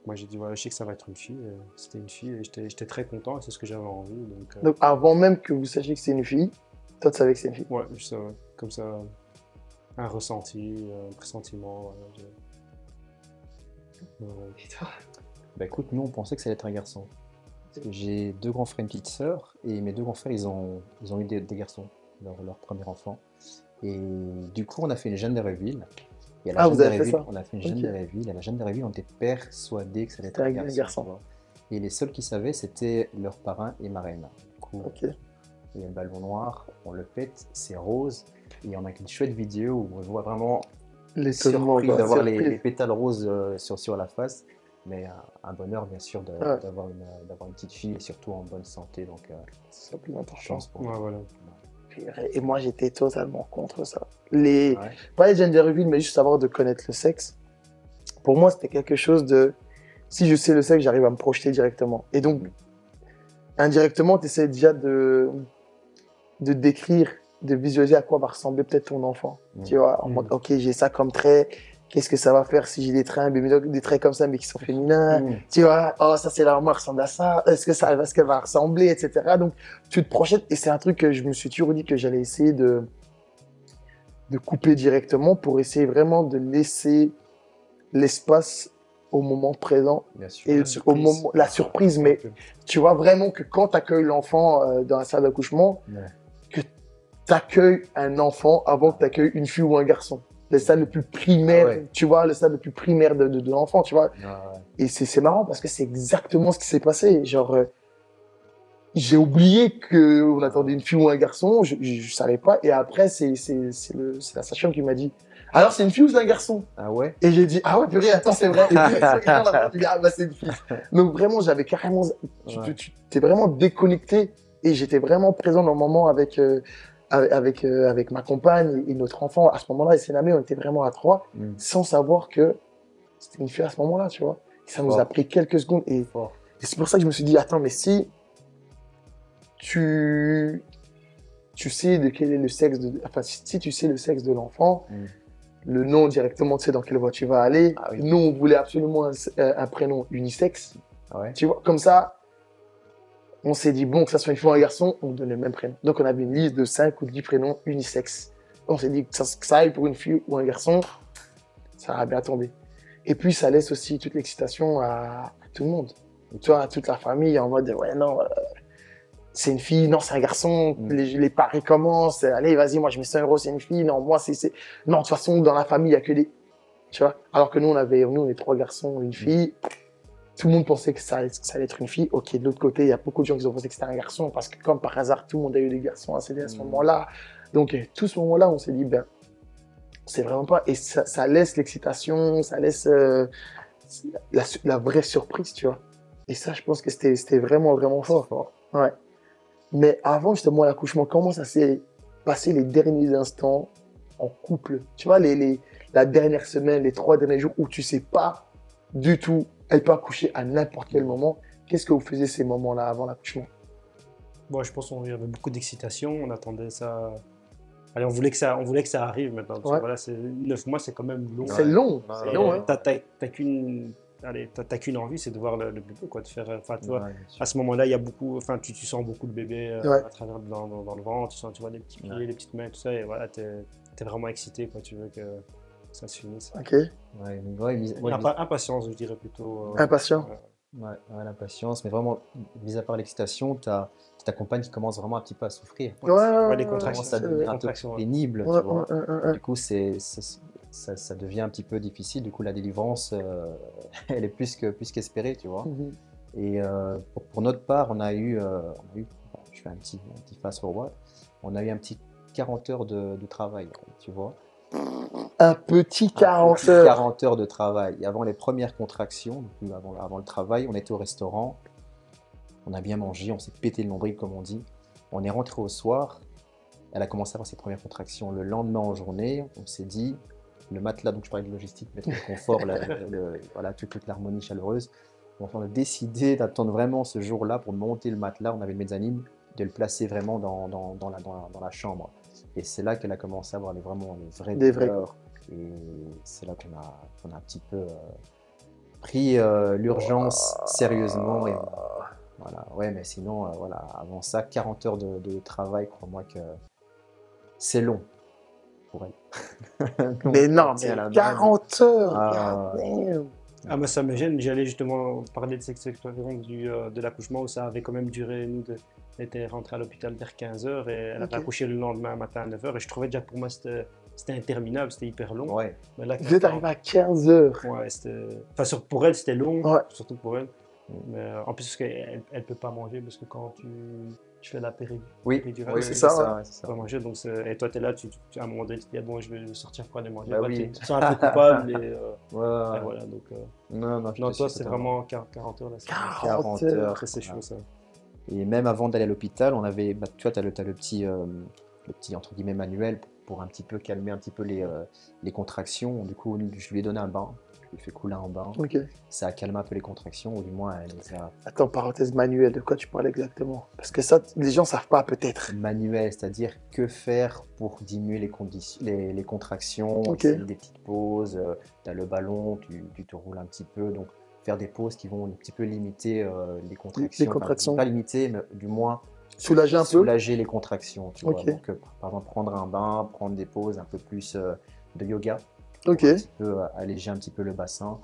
Moi, j'ai dit, voilà, je sais que ça va être une fille. euh, C'était une fille et j'étais j'étais très content et c'est ce que j'avais envie. Donc, euh,
Donc avant même que vous sachiez que c'est une fille, toi tu savais que c'est une fille.
ouais, je savais, comme ça, un ressenti, un pressentiment. voilà, je- Ouais.
Et toi?
Bah écoute, nous on pensait que ça allait être un garçon. J'ai deux grands frères et une petite sœur, et mes deux grands frères ils ont, ils ont eu des, des garçons, leur, leur premier enfant. Et du coup, on a fait une Jeanne de Réville. Et à la
Ah,
Jeanne
vous avez fait ça
On a fait une Jeanne
Ok.
de Réville. À la Jeanne de Réville, on était persuadés que ça allait être un garçon. Et les seuls qui savaient, c'était leur parrain et marraine. Du coup, il y a le ballon noir, on le pète, c'est rose. Et on a une chouette vidéo où on voit vraiment
quoi,
d'avoir les, les pétales roses euh, sur, sur la face. Mais euh, un bonheur, bien sûr,
Ouais.
une, euh, d'avoir une petite fille et surtout en bonne santé. Donc, euh,
C'est plus important.
chance pour
Ouais, voilà.
Et moi j'étais totalement contre ça. Les,
Ouais.
pas les gender reveal, mais juste savoir de connaître le sexe. Pour moi, c'était quelque chose de. Si je sais le sexe, j'arrive à me projeter directement. Et donc, indirectement, tu essaies déjà de, de décrire, de visualiser à quoi va ressembler peut-être ton enfant.
Mm.
Tu vois, en
Mm.
mode, ok, j'ai ça comme trait. Qu'est-ce que ça va faire si j'ai des traits, des traits comme ça, mais qui sont féminins
Mmh.
tu vois, oh, ça c'est la maman ressemble à ça, est-ce que ça, est-ce qu'elle va ressembler, etc. Donc, tu te projettes, et c'est un truc que je me suis toujours dit que j'allais essayer de, de couper directement pour essayer vraiment de laisser l'espace au moment présent
Bien sûr.
et
La
au
surprise.
moment, la surprise, mais tu vois vraiment que quand tu accueilles l'enfant euh, dans la salle d'accouchement,
Ouais.
que tu accueilles un enfant avant que tu accueilles une fille ou un garçon. Le stade le plus primaire,
Ah ouais.
tu vois, le stade le plus primaire de, de, de l'enfant, tu vois.
Ouais.
Et c'est c'est marrant parce que c'est exactement ce qui s'est passé. Genre, euh, j'ai oublié qu'on attendait une fille ou un garçon, je, je, je savais pas. Et après, c'est c'est- c'est le- c'est la sage-femme qui m'a dit Alors, c'est une fille ou c'est un garçon?
Ah ouais
Et j'ai dit Ah ouais, purée, attends, c'est vrai. On ah bah, c'est une fille. Donc, vraiment, j'avais carrément. Tu
Ouais.
tu- t'es vraiment déconnecté et j'étais vraiment présent dans le moment avec. euh, avec, euh, avec ma compagne et notre enfant, à ce moment-là, et Sénamé, on était vraiment à trois,
Mmh.
sans savoir que c'était une fille à ce moment-là, tu vois. Et ça nous a pris quelques secondes. Et, c'est pour ça que je me suis dit, attends, mais si tu, tu sais de quel est le sexe de, enfin, si, si tu sais le sexe de l'enfant,
Mm.
le nom directement, tu sais dans quelle voie tu vas aller.
Ah oui.
Nous, on voulait absolument un, un prénom unisexe.
Ah ouais
Tu vois, comme ça, on s'est dit, bon, que ça soit une fille ou un garçon, on donne le même prénom. Donc, on avait une liste de 5 ou 10 prénoms unisexes. On s'est dit que ça, que ça aille pour une fille ou un garçon, ça a bien tombé. Et puis, ça laisse aussi toute l'excitation à, à tout le monde. Tu vois, à toute la famille, en mode, ouais, non, euh, c'est une fille, non, c'est un garçon,
Mm.
les, les paris commencent, allez, vas-y, moi je mets 100 euros, c'est une fille, non, moi c'est, non, de toute façon, dans la famille, il y a que des, tu vois. Alors que nous, on avait, nous, on est trois garçons, une fille. Tout le monde pensait que ça, allait- que ça allait être une fille. Ok, de l'autre côté, il y a beaucoup de gens qui ont pensé que c'était un garçon parce que, comme par hasard, tout le monde a eu des garçons à ce à ce
Mm.
moment-là. Donc, euh, tout ce moment-là, on s'est dit, ben, c'est vraiment pas, et ça, ça laisse l'excitation, ça laisse euh, la, la vraie surprise, tu vois. Et ça, je pense que c'était vraiment, vraiment fort. Ouais. Mais avant justement l'accouchement, comment ça s'est passé les derniers instants en couple? Tu vois, les, les, la dernière semaine, les trois derniers jours où tu sais pas du tout, elle peut accoucher à n'importe quel moment. Qu'est-ce que vous faisiez ces moments-là avant l'accouchement?
Bon, je pense qu'il y avait beaucoup d'excitation. On attendait ça. Allez, on voulait que ça, on voulait que ça arrive maintenant. parce que
Ouais.
Voilà, c'est neuf mois, c'est quand même long.
C'est long, c'est long. hein.
T'as t'as- t'as qu'une, allez, t'as t'as qu'une envie, c'est de voir le, le bébé, quoi, de faire. Enfin, tu vois,
Ouais,
à ce moment-là, il y a beaucoup, enfin, tu, tu sens beaucoup le bébé euh,
Ouais.
à travers dans, dans, dans le ventre, tu sens, tu vois, les petits pieds,
Ouais.
les petites mains, tout ça, et voilà, t'es es vraiment excité, quoi. Tu veux que ça.
Ok,
Ouais, ouais,
Impa- impatience, je dirais plutôt. euh,
impatient.
Ouais, ouais, l'impatience, mais vraiment, mis à part l'excitation, tu as ta compagne qui commence vraiment un petit peu à souffrir.
Ouais, ouais,
les contractions,
commence à
ouais,
devenir un peu pénible,
ouais,
tu vois.
ouais, ouais, ouais.
Du coup, c'est, ça, ça devient un petit peu difficile. Du coup, la délivrance, euh, elle est plus, que, plus qu'espérée, tu vois.
Mhm.
Et euh, pour, pour notre part, on a eu, euh, on a eu je fais un petit, un petit fast forward, on a eu un petit 40 heures de, de travail, tu vois.
Un petit
Un
40
petit
heures.
40 heures de travail. Et avant les premières contractions, avant, avant le travail, on était au restaurant, on a bien mangé, on s'est pété le nombril, comme on dit. On est rentré au soir, elle a commencé à avoir ses premières contractions. Le lendemain en journée, on s'est dit, le matelas, donc je parlais de logistique, mettre le confort, la- le- voilà, toute, toute l'harmonie chaleureuse. Donc on a décidé d'attendre vraiment ce jour-là pour monter le matelas. On avait le mezzanine, de le placer vraiment dans, dans, dans la, dans, la, dans la chambre. Et c'est là qu'elle a commencé à avoir les, vraiment les vraies
Des vrais
douleurs. Et c'est là qu'on a, qu'on a un petit peu euh, pris euh, l'urgence sérieusement. Et, voilà, ouais, mais sinon, euh, voilà, avant ça, 40 heures de, de travail, crois-moi que c'est long pour elle.
Mais non,
la
mais
base.
40 heures.
Ah,
damn.
Ah, moi, ça me gêne. J'allais justement parler de cette section du, euh, de l'accouchement où ça avait quand même duré. Nous, de, elle était rentrée à l'hôpital vers 15h et elle
Ok.
a accouché le lendemain matin à 9h. Et je trouvais déjà pour moi, c'était c'était interminable, c'était hyper long.
Ouais,
Mais là,
Vous êtes arrivé à 15 heures.
Ouais, c'était. Enfin, sur- pour elle, c'était long,
Ouais.
surtout pour elle. Mais euh, en plus, elle peut pas manger parce que quand tu, tu fais la péri-
oui,
péridurale,
oui,
c'est ça,
ouais,
pas manger. Donc et toi, tu es là, tu, tu- à un moment donné, tu te dis, ah, bon, je vais sortir pour aller manger.
Bah oui.
tu, te sens un peu coupable. et, euh,
Ouais, ouais,
et voilà, donc, euh,
Non, non,
non, toi, c'est vraiment 40 40 heures. Là, c'est-
40 heures.
Après, c'est chaud,
Voilà.
ça.
Et même avant d'aller à l'hôpital, on avait, bah, tu vois, tu as le, petit, euh, le petit entre guillemets manuel pour, pour un petit peu calmer un petit peu les, euh, les contractions. Du coup, je lui ai donné un bain, je lui ai fait couler un bain.
Ok.
Ça a calmé un peu les contractions, ou du moins, elle les a
Attends, parenthèse manuelle, de quoi tu parles exactement? Parce que ça, les gens savent pas peut-être.
manuel, c'est-à-dire que faire pour diminuer les, conditions, les, les contractions, des petites pauses, tu as le ballon, tu, tu te roules un petit peu, donc faire des pauses qui vont un petit peu limiter euh, les contractions. Pas limiter, mais du moins
Soulager un peu
soulager les contractions. Tu vois. Donc, euh, par exemple, prendre un bain, prendre des pauses un peu plus euh, de yoga,
Ok.
un petit peu euh, alléger un petit peu le bassin.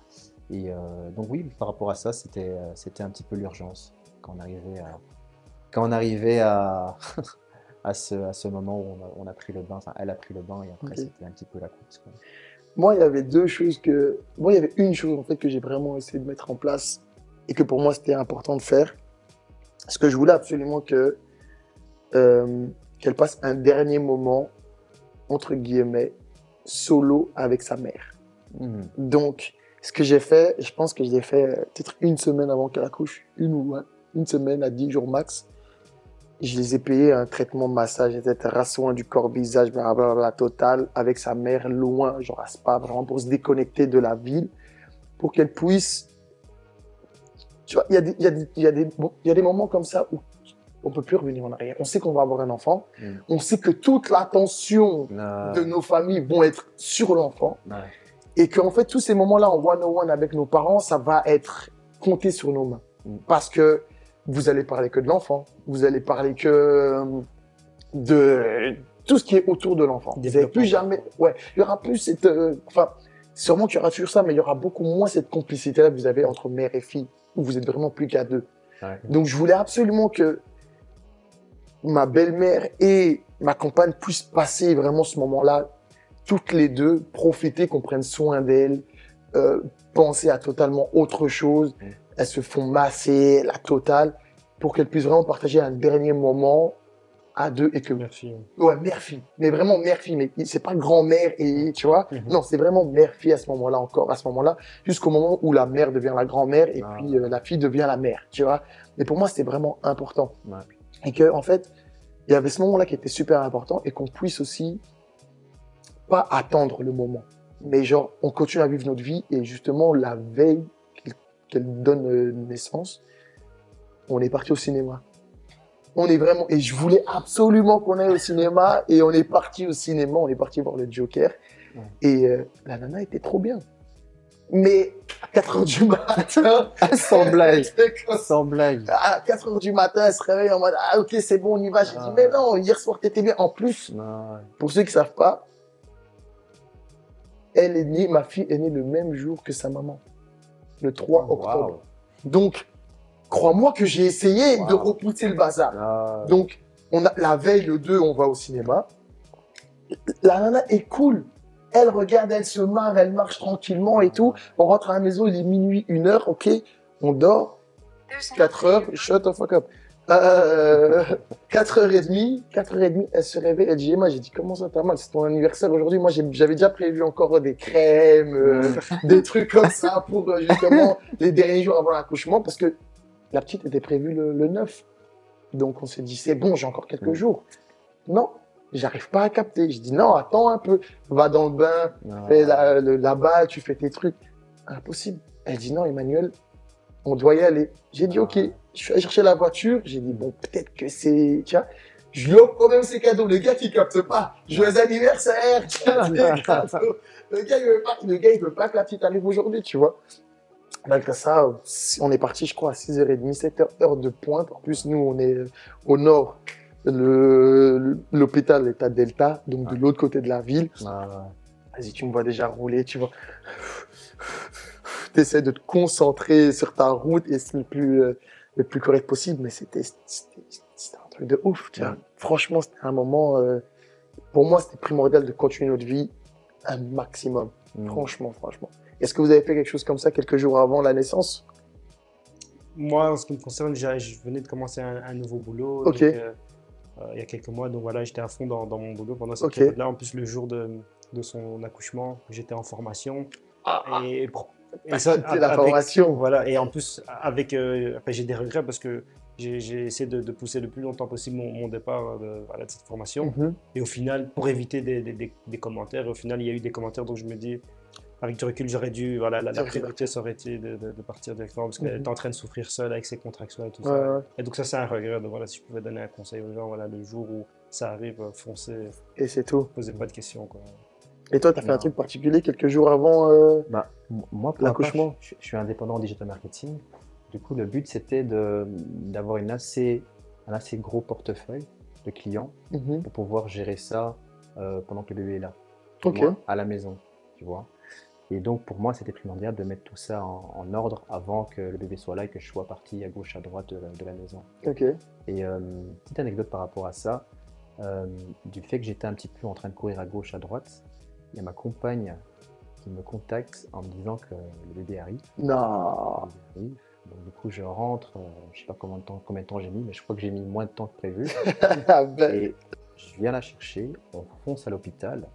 Et donc oui, par rapport à ça, c'était c'était un petit peu l'urgence quand on arrivait à quand on arrivait à à ce, à ce moment où on a, on a pris le bain, enfin elle a pris le bain et après c'était un petit peu la course. quoi.
Moi, il y avait deux choses que. Moi, il y avait une chose en fait que j'ai vraiment essayé de mettre en place et que pour moi c'était important de faire. Parce que je voulais absolument que euh, qu'elle passe un dernier moment entre guillemets solo avec sa mère.
Mhm.
Donc, ce que j'ai fait, je pense que je l'ai fait euh, peut-être une semaine avant qu'elle accouche, une ou une semaine à 10 jours max. Je les ai payés un traitement massage, etc., soin du corps, visage, blablabla, total, avec sa mère loin, genre à Spa, vraiment pour se déconnecter de la ville, pour qu'elle puisse. Tu vois, il y, a des- il y, a des- il y, a des- bon, il y a des moments comme ça où on peut plus revenir en arrière. On sait qu'on va avoir un enfant,
Mm.
on sait que toute l'attention de nos familles vont être sur l'enfant et qu'en fait tous ces moments-là en one-on-one avec nos parents, ça va être compté sur nos mains.
Mm.
Parce que vous allez parler que de l'enfant, vous allez parler que euh, de tout ce qui est autour de l'enfant. Vous n'avez plus jamais, ouais, il y aura plus cette, euh, enfin, sûrement qu'il y aura toujours ça, mais il y aura beaucoup moins cette complicité-là que vous avez entre mère et fille, où vous êtes vraiment plus qu'à deux.
Ouais.
Donc je voulais absolument que ma belle-mère et ma compagne puissent passer vraiment ce moment-là, toutes les deux, profiter, qu'on prenne soin d'elles, euh, penser à totalement autre chose. Elles se font masser, la totale, pour qu'elles puissent vraiment partager un dernier moment à deux et que
Merci.
Ouais, mère-fille. Mais vraiment mère-fille. Mais c'est pas grand-mère et, tu vois?
Mhm.
Non, c'est vraiment mère-fille à ce moment-là, encore à ce moment-là, jusqu'au moment où la mère devient la grand-mère et
Ah.
puis euh, la fille devient la mère, tu vois? Mais pour moi, c'était vraiment important.
Ouais.
Et que, en fait, il y avait ce moment-là qui était super important et qu'on puisse aussi pas attendre le moment. Mais genre, on continue à vivre notre vie et justement, la veille qu'elle- donne euh, naissance, on est parti au cinéma. On est vraiment, et je voulais absolument qu'on aille au cinéma, et on est parti au cinéma, on est parti voir le Joker,
Ouais.
et euh, la nana était trop bien. Mais à 4 heures du matin,
Sans blague. Sans blague.
à 4 heures du matin, elle se réveille en mode, ah ok, c'est bon, on y va. J'ai
Ah.
dit, mais non, hier soir, t'étais bien. En plus,
ouais.
pour ceux qui savent pas, elle est née, ma fille est née le même jour que sa maman, le 3 octobre. Donc, crois-moi que j'ai essayé de repousser le bazar.
Ah,
Donc, on a, la veille, le 2, on va au cinéma. La nana est cool. Elle regarde, elle se marre, elle marche tranquillement et tout. On rentre à la maison, il est minuit, une heure, ok. On dort, 4 heures, shut the fuck up. Euh, 4h30, 4h30, elle se réveille, elle dit, Emma, j'ai dit, comment ça t'as mal? C'est ton anniversaire aujourd'hui. Moi, j'avais déjà prévu encore des crèmes, euh, des trucs comme ça pour euh, justement les derniers jours avant l'accouchement parce que la petite était prévue le, le 9. Donc on s'est dit, c'est bon, j'ai encore quelques
Mm.
jours. Non, j'arrive pas à capter. Je dis, non, attends un peu, va dans le bain,
non.
fais la, le- la balle, tu fais tes trucs. Impossible. Elle dit, non, Emmanuel, on doit y aller. J'ai dit,
Ah.
ok. Je suis allé chercher la voiture. J'ai dit, bon, peut-être que c'est, tu vois. Je lui offre quand même ses cadeaux. Le gars qui capte pas. Joyeux anniversaire. Tiens. Le gars, il veut pas, le gars, il veut pas que la petite arrive aujourd'hui, tu vois. Malgré ça, on est parti, je crois, à 6h30, 7h, heure de pointe. En plus, nous, on est au nord. L'hôpital est à Delta, donc de l'autre côté de la ville.
Ah,
Vas-y, tu me vois déjà rouler, tu vois. Tu essaies de te concentrer sur ta route et c'est le plus, euh, le plus correct possible, mais c'était un truc de ouf. tu vois.
Ouais.
Franchement, c'était un moment, euh, pour moi, c'était primordial de continuer notre vie un maximum. Franchement, franchement. Est-ce que vous avez fait quelque chose comme ça quelques jours avant la naissance?
Moi, en ce qui me concerne, j'ai- je venais de commencer un, un nouveau boulot.
Ok.
donc, euh, euh, il y a quelques mois, donc voilà, j'étais à fond dans, dans mon boulot pendant cette
Ok.
période-là. En plus, le jour de, de son accouchement, j'étais en formation. Et, et ça,
la
avec-
formation.
Voilà, et en plus, avec, euh, j'ai des regrets parce que j'ai essayé de, de pousser le plus longtemps possible mon, mon départ de, voilà, de cette formation.
Mhm.
Et au final, pour éviter des, des- des- des commentaires, au final, il y a eu des commentaires, donc je me dis, avec du recul, j'aurais dû, voilà, la, la priorité, ça aurait été de, de- de partir directement parce qu'elle
Mhm.
était en train de souffrir seule avec ses contractions et tout
Ouais,
ça.
ouais.
Et donc ça, c'est un regret. Donc voilà, si je pouvais donner un conseil aux gens, voilà, le jour où ça arrive, euh, foncez,
Et c'est tout.
posez pas de questions, quoi.
Et toi, tu as fait un truc particulier quelques jours avant euh,
Bah, moi, pour
L'accouchement?
je, je suis indépendant en digital marketing. Du coup, le but, c'était d'avoir assez, un assez gros portefeuille de clients
Mhm.
pour pouvoir gérer ça euh, pendant que le bébé est là. Moi, à la maison, tu vois. Et donc, pour moi, c'était primordial de mettre tout ça en, en ordre avant que le bébé soit là et que je sois parti à gauche, à droite de la, de la maison. Et euh, petite anecdote par rapport à ça, euh, du fait que j'étais un petit peu en train de courir à gauche, à droite, il y a ma compagne qui me contacte en me disant que le bébé arrive.
Non.
Arrive. Donc, du coup, je rentre, euh, je sais pas combien de temps, combien de temps j'ai mis, mais je crois que j'ai mis moins de temps que prévu.
Ah ben,
Et je viens la chercher, on fonce à l'hôpital,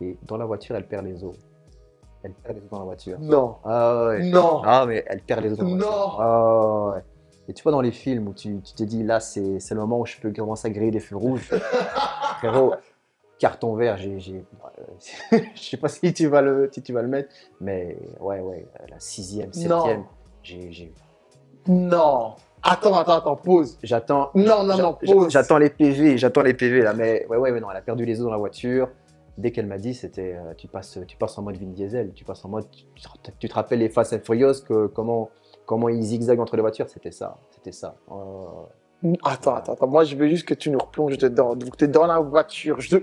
et dans la voiture, elle perd les os. Elle perd les os dans la voiture.
non.
Ah ouais.
Non.
Ah, mais elle perd les os dans la
Non.
voiture. Ah ouais. Et tu vois, dans les films où tu t'es dit, là, c'est le moment où je peux commencer à griller des feux rouges. Frérot, carton vert, j'ai. j'ai- euh, je sais pas si tu, vas le, si tu vas le mettre, mais ouais, ouais, la sixième,
Non.
septième, j'ai- j'ai-
Non. Attends, attends, attends, pause.
j'attends.
Non, non, non, pause.
J'attends les PV, j'attends les PV là, mais ouais, ouais, mais non, elle a perdu les os dans la voiture. Dès qu'elle m'a dit, c'était, euh, tu passes, tu passes en mode Vin Diesel, tu passes en mode, tu, tu te- tu te rappelles les Fast and Furious, que comment, comment ils zigzaguent entre les voitures, c'était ça, c'était ça. Oh,
Attends, attends, attends. Moi, je veux juste que tu nous replonges dedans. Donc, tu es dans la voiture. Je,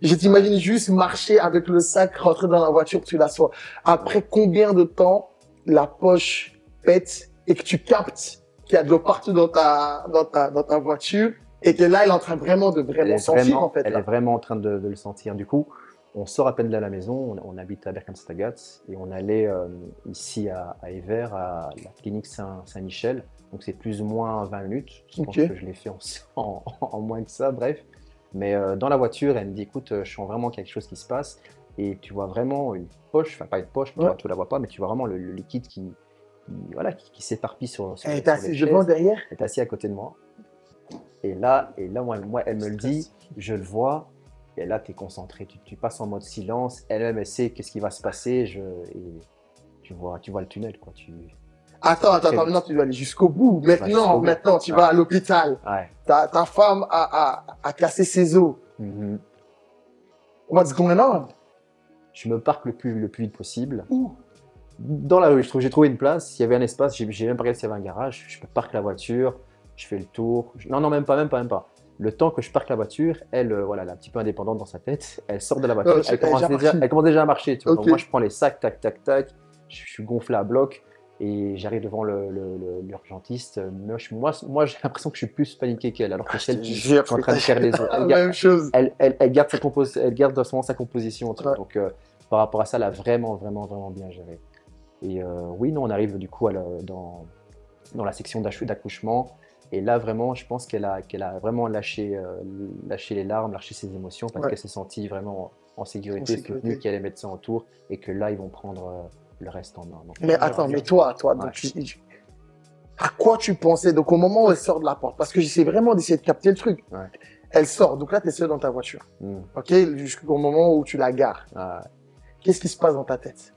je t'imagine juste marcher avec le sac, rentrer dans la voiture, tu l'assois. Après combien de temps la poche pète et que tu captes qu'il y a de l'eau partout dans ta, dans ta, dans ta voiture Et que là, elle est en train vraiment de vraiment sentir,
vraiment,
en fait.
elle
là?
est vraiment en train de, de le sentir. Du coup, on sort à peine de la maison, on, on habite à Berkhamstadt et on allait euh, ici à, à Evere, à la clinique Saint- Saint-Michel. Donc c'est plus ou moins 20 minutes. Je pense que je l'ai fait en, en- en moins que ça, bref. Mais euh, dans la voiture, elle me dit écoute, euh, je sens vraiment quelque chose qui se passe. Et tu vois vraiment une poche, enfin pas une poche, tu,
Ouais.
tu la vois pas, mais tu vois vraiment le, le liquide qui, qui- voilà, qui, qui s'éparpille sur, sur,
Elle est assise devant,
chaises.
derrière?
Elle est assise à côté de moi. Et là, et là moi, moi, elle me le dit, je le vois. Et là, tu es concentré, tu, tu passes en mode silence. Elle-même, elle sait qu'est-ce qui va se passer. Je, et tu, vois, tu vois le tunnel. Quoi. Tu...
Attends, attends, maintenant tu dois aller jusqu'au bout. Maintenant, maintenant, tu vas à l'hôpital.
Ouais.
Ta, ta femme a, a, a cassé ses os.
Mhm.
What's going on?
Je me parque le plus, le plus vite possible.
Où?
Dans la rue, j'ai trouvé une place. Il y avait un espace. J'ai même pas regardé s'il y avait un garage. Je parque la voiture. Je fais le tour. Non, non, même pas, même pas, même pas. Le temps que je parque la voiture, elle, euh, voilà, elle est un petit peu indépendante dans sa tête. Elle sort de la voiture. Elle, commence
déjà
déjà,
partie.
elle commence déjà à marcher. Tu vois. Donc
Ok.
moi, je prends les sacs, tac, tac, tac. Je, je suis gonflé à bloc et j'arrive devant le- le- le- l'urgentiste. Moi, moi, j'ai l'impression que je suis plus paniqué qu'elle, alors que c'est elle qui est en train de faire les os. Elle garde-
chose.
elle, elle, elle garde sa compos- elle garde sa composition.
Ouais.
Donc, euh, par rapport à ça, elle a vraiment, vraiment, vraiment bien géré. Et euh, oui, non, on arrive du coup à la- dans, dans la section d'accouchement. Et là, vraiment, je pense qu'elle a, qu'elle a vraiment lâché, euh, lâché les larmes, lâché ses émotions, parce
Ouais.
qu'elle s'est sentie vraiment en sécurité,
En sécurité.
soutenue, qu'il y a les médecins autour, et que là, ils vont prendre le reste en. Donc,
Mais attends, mais toi, toi, donc,
Ouais.
tu- tu- à quoi tu pensais? Donc, au moment où elle sort de la porte, parce que j'essaie vraiment d'essayer de capter le truc.
Ouais.
Elle sort, donc là, tu es seul dans ta voiture.
hmm,
OK Jusqu'au moment où tu la gares.
ah,
Qu'est-ce qui se passe dans ta tête?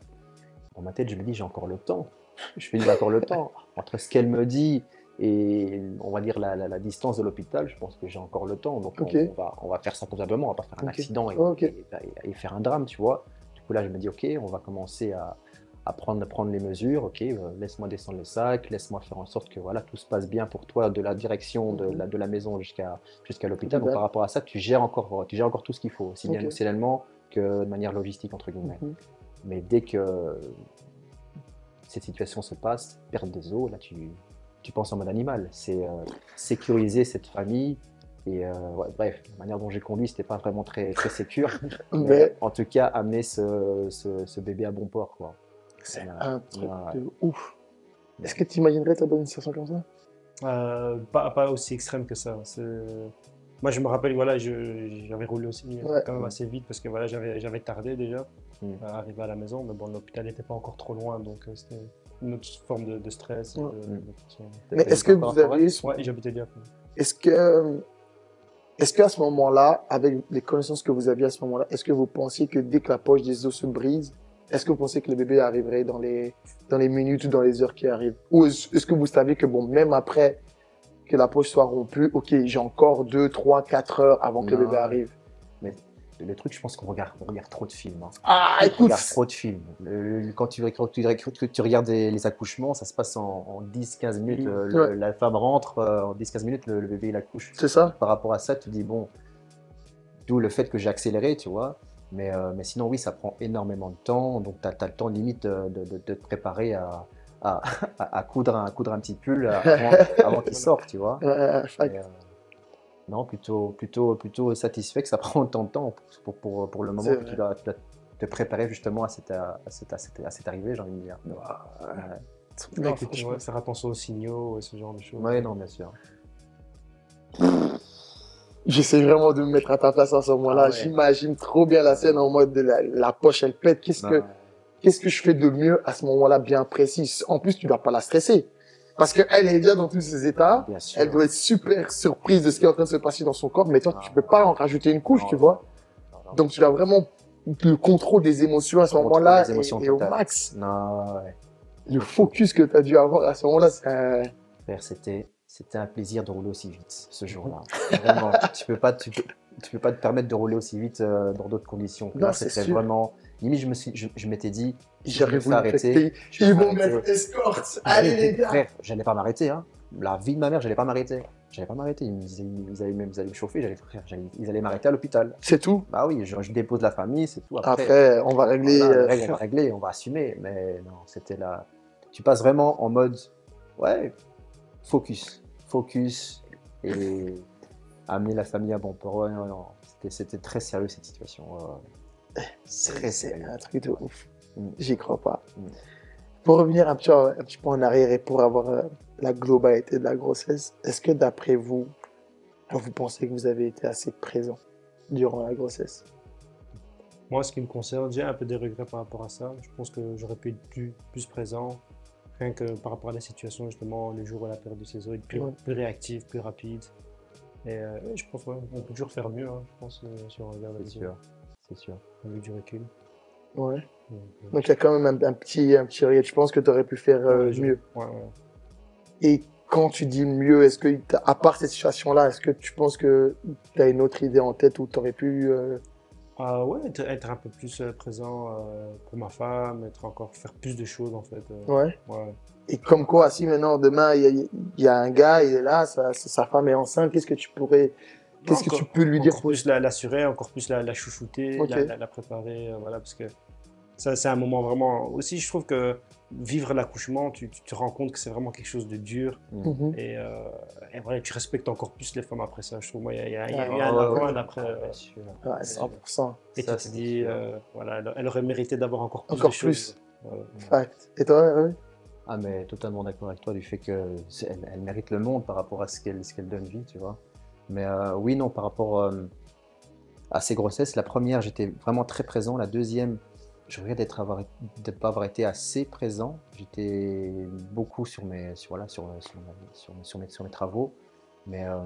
Dans ma tête, je me dis, j'ai encore le temps. Je fais, j'ai encore le temps. Entre ce qu'elle me dit et, on va dire, la, la- la distance de l'hôpital, je pense que j'ai encore le temps. Donc, on- va, on va faire ça convenablement. On va pas faire un accident et,
Ok.
et- et- et faire un drame, tu vois. Du coup, là, je me dis, OK, on va commencer à, à prendre, à prendre les mesures. OK, euh, laisse-moi descendre le sac, laisse-moi faire en sorte que voilà, tout se passe bien pour toi de la direction de la, de la maison jusqu'à jusqu'à l'hôpital. Donc, par rapport à ça, tu gères encore, tu gères encore tout ce qu'il faut, aussi bien
Ok.
émotionnellement que de manière logistique, entre guillemets.
Mhm.
Mais dès que cette situation se passe, perte des os, là tu, tu penses en mode animal. C'est euh, sécuriser cette famille. Et euh, ouais, bref, la manière dont j'ai conduit, c'était pas vraiment très, très sécure. mais
Mais
en tout cas, amener ce, ce, ce bébé à bon port. Quoi.
C'est un truc
Ouais.
de ouf. Est-ce que tu imaginerais toi dans une situation comme ça?
Euh, pas, pas aussi extrême que ça. Moi, je me rappelle, voilà, j'avais roulé aussi
Ouais.
quand même assez vite parce que voilà, j'avais tardé déjà
Mm.
à arriver à la maison, mais bon, l'hôpital n'était pas encore trop loin, donc euh, c'était une autre forme de, de stress. et
Ouais.
de-
Mm.
de.
Mais est-ce que vous avez
Ouais, j'habitais bien.
Est-ce que, est-ce qu'à ce moment-là, avec les connaissances que vous aviez à ce moment-là, est-ce que vous pensiez que dès que la poche des os se brise, est-ce que vous pensez que le bébé arriverait dans les, dans les minutes ou dans les heures qui arrivent? Ou est-ce que vous savez que bon, même après que la poche soit rompue, ok, j'ai encore 2, 3, 4 heures avant que le bébé arrive?
Le truc, je pense qu'on regarde, on regarde trop de films. hein.
Ah,
On
écoute
regarde trop de films. Le- quand tu, quand tu, quand tu regardes des- les accouchements, ça se passe en, en 10-15 minutes. Le-
Ouais.
La femme rentre, euh, en 10-15 minutes, le, le bébé il accouche.
C'est ça
par rapport à ça, tu dis bon, d'où le fait que j'ai accéléré, tu vois. Mais, euh, mais sinon, oui, ça prend énormément de temps. Donc, tu as, le temps limite de, de- te préparer à, à, coudre, un, à coudre un petit pull avant, avant qu'il sorte, tu vois.
Euh.
Et, euh, non, plutôt, plutôt, plutôt satisfait que ça prend autant de temps pour, pour, pour le moment que tu dois, tu dois te préparer justement à cette, à cette, à cette, à cette arrivée, j'ai envie de dire. Ouais.
Non,
Ouais, faire attention aux signaux et ce genre de choses.
Ouais, non, bien sûr.
J'essaie vraiment de me mettre à ta place à ce moment-là.
Ah ouais.
J'imagine trop bien la scène en mode de la, la poche, elle pète. Qu'est-ce que, qu'est-ce que je fais de mieux à ce moment-là bien précis? En plus, tu dois pas la stresser. Parce qu'elle est déjà dans tous ses états.
Bien sûr.
Elle doit être super surprise de ce qui est en train de se passer dans son corps. Mais toi,
Ah.
tu peux pas en rajouter une couche,
Non.
tu vois.
Non, non.
Donc, tu as vraiment le contrôle des émotions à ce moment-là et, et au max.
Non, ouais.
Le focus que tu as dû avoir à ce moment-là, c'est
c'était, c'était un plaisir de rouler aussi vite ce jour-là. Vraiment, tu peux pas, tu peux, tu peux pas te permettre de rouler aussi vite euh, dans d'autres conditions.
Non,
c'était vraiment. Limite, je me suis, je, je m'étais dit,
j'aurais voulu
arrêter,
Ils vont mettre escorte. Allez, les gars.
Frère, j'allais pas m'arrêter. Hein. La vie de ma mère, j'allais pas m'arrêter. J'allais pas m'arrêter. Ils, ils allaient même, ils allaient me chauffer. J'allais, ils allaient m'arrêter à l'hôpital.
C'est tout?
Bah oui, je, je dépose la famille, c'est tout. Après,
Après, on va régler.
voilà,
euh,
on va régler, on va assumer. Mais non, c'était là. Tu passes vraiment en mode, ouais, focus, focus et amener la famille à bon port. Ouais, non, non, c'était- C'était très sérieux cette situation. ouais.
C'est
Très
c'est
sérieux.
un truc de ouf.
Mm.
J'y crois pas.
Mm.
Pour revenir un petit, un petit peu en arrière et pour avoir euh, la globalité de la grossesse, est-ce que d'après vous, vous pensez que vous avez été assez présent durant la grossesse?
Moi, ce qui me concerne, j'ai un peu des regrets par rapport à ça. Je pense que j'aurais pu être plus, plus présent, rien que par rapport à la situation, justement, les jours où la période de saison, être plus,
Ouais.
plus réactif, plus rapide. Et euh, je pense ouais, on peut toujours faire mieux, hein, je pense, euh, si on regarde
C'est sûr. C'est sûr.
avec du recul.
Ouais.
Donc, euh,
il y a quand même un, un petit, un petit regret. Je pense que tu aurais pu faire euh, mieux.
ouais, ouais.
Et quand tu dis mieux, est-ce que, t'as- à part cette situation-là, est-ce que tu penses que tu as une autre idée en tête où tu aurais pu.
Ah ouais, être, être un peu plus euh, présent euh, pour ma femme, être encore, faire plus de choses en fait. euh,
Ouais.
ouais.
Et comme quoi, si maintenant, demain, il y a, il y a un gars, il est là, sa, sa femme est enceinte, qu'est-ce que tu pourrais. Qu'est-ce que tu peux lui dire
Encore plus la- l'assurer, encore plus la, la chouchouter, la préparer, euh, voilà, parce que ça c'est un moment vraiment. Aussi, je trouve que vivre l'accouchement, tu, tu te rends compte que c'est vraiment quelque chose de dur
Mhm.
et, euh, et voilà, tu respectes encore plus les femmes après ça. Je trouve moi, il y a, il y a- il y a
Ah,
eu un avant,
ouais.
un après. euh.
Ouais, 100%.
et
Ça,
tu te dis, euh, voilà, elle, elle aurait mérité d'avoir encore plus
Encore
de choses. Euh,
Fact. Et toi, oui
Ah, mais totalement d'accord avec toi du fait qu'elle elle mérite le monde par rapport à ce qu'elle ce qu'elle donne vie, tu vois. Mais euh, oui, non, par rapport euh, à ces grossesses, la première, j'étais vraiment très présent. La deuxième, je regrette d'être avoir, de pas avoir été assez présent. J'étais beaucoup sur mes, sur, voilà, sur, sur, sur mes- sur mes, sur mes travaux. Mais euh,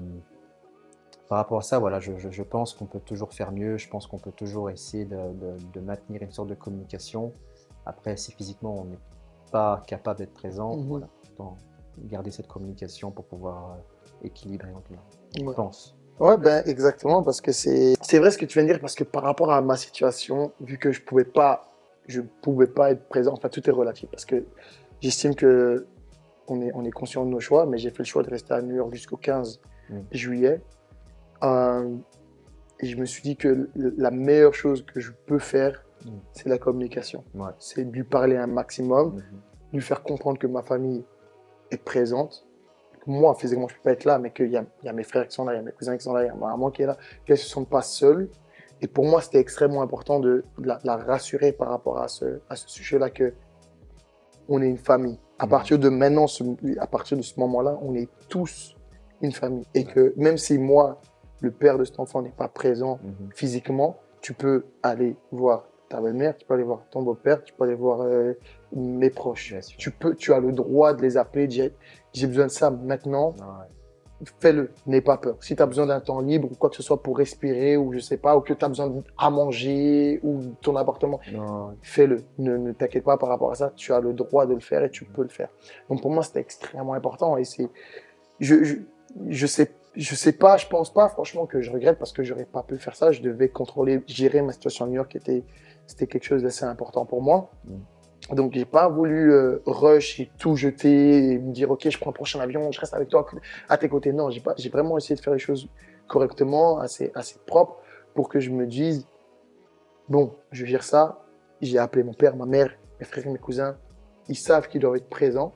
par rapport à ça, voilà, je, je- je pense qu'on peut toujours faire mieux. Je pense qu'on peut toujours essayer de, de- de maintenir une sorte de communication. Après, si physiquement on n'est pas capable d'être présent,
Mhm.
voilà, garder cette communication pour pouvoir euh, équilibrer en tout cas. Je pense.
Ouais, ben exactement, parce que c'est c'est vrai ce que tu viens de dire, parce que par rapport à ma situation, vu que je pouvais pas, je pouvais pas être présent, enfin tout est relatif, parce que j'estime que on est, on est conscient de nos choix, mais j'ai fait le choix de rester à New York jusqu'au 15
Mm.
juillet. Euh, et je me suis dit que la meilleure chose que je peux faire,
Mm.
c'est la communication.
Ouais.
C'est de lui parler un maximum,
Mhm.
lui faire comprendre que ma famille est présente. Que moi, physiquement, je ne peux pas être là, mais qu'il y a, il y a mes frères qui sont là, il y a mes cousins qui sont là, il y a ma maman qui est là, qu'elles ne se sentent pas seules. Et pour moi, c'était extrêmement important de, de la, de la rassurer par rapport à ce, à ce sujet-là que on est une famille. À
Mhm.
partir de maintenant, ce- à partir de ce moment-là, on est tous une famille. Et que même si moi, le père de cet enfant n'est pas présent
Mhm.
physiquement, tu peux aller voir ta belle-mère, tu peux aller voir ton beau-père, tu peux aller voir euh, mes proches. Tu, peux, tu as le droit de les appeler, j'ai besoin de ça maintenant,
Ah ouais.
Fais-le, n'aie pas peur. Si tu as besoin d'un temps libre ou quoi que ce soit pour respirer ou je sais pas, ou que tu as besoin à manger ou ton appartement, fais-le. Ne, ne t'inquiète pas par rapport à ça, tu as le droit de le faire et tu peux le faire. Donc pour moi, c'était extrêmement important et c'est. Je, je, je sais. Je sais pas, je pense pas franchement que je regrette parce que j'aurais pas pu faire ça. Je devais contrôler, gérer ma situation à New York, était, c'était quelque chose d'assez important pour moi. Donc j'ai pas voulu euh, rush et tout jeter et me dire ok je prends le prochain avion, je reste avec toi à tes côtés. Non, j'ai pas, j'ai vraiment essayé de faire les choses correctement, assez, assez propre pour que je me dise bon, je gère ça. J'ai appelé mon père, ma mère, mes frères et mes cousins. Ils savent qu'ils doivent être présents.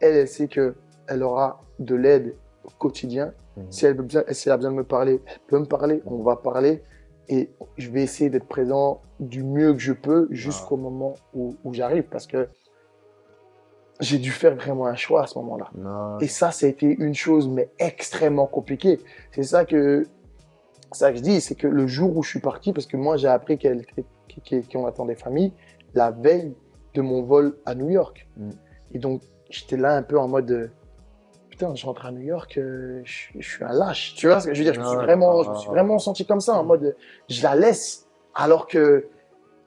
Elle, elle sait que elle aura de l'aide au quotidien.
Mhm.
Si elle, si elle a besoin de me parler, elle peut me parler, on va parler. Et je vais essayer d'être présent du mieux que je peux jusqu'au moment où, où j'arrive. Parce que j'ai dû faire vraiment un choix à ce moment-là. Et ça, ça a été une chose, mais extrêmement compliquée. C'est ça que, ça que je dis, c'est que le jour où je suis parti, parce que moi, j'ai appris qu'on attendait famille, la veille de mon vol à New York.
Mm.
Et donc, j'étais là un peu en mode, putain, je rentre à New York, euh, je, je suis un lâche. Tu vois ce que je veux dire? Je me suis
Ouais,
vraiment, je me suis vraiment senti comme ça, en mode, euh, je la laisse, alors que,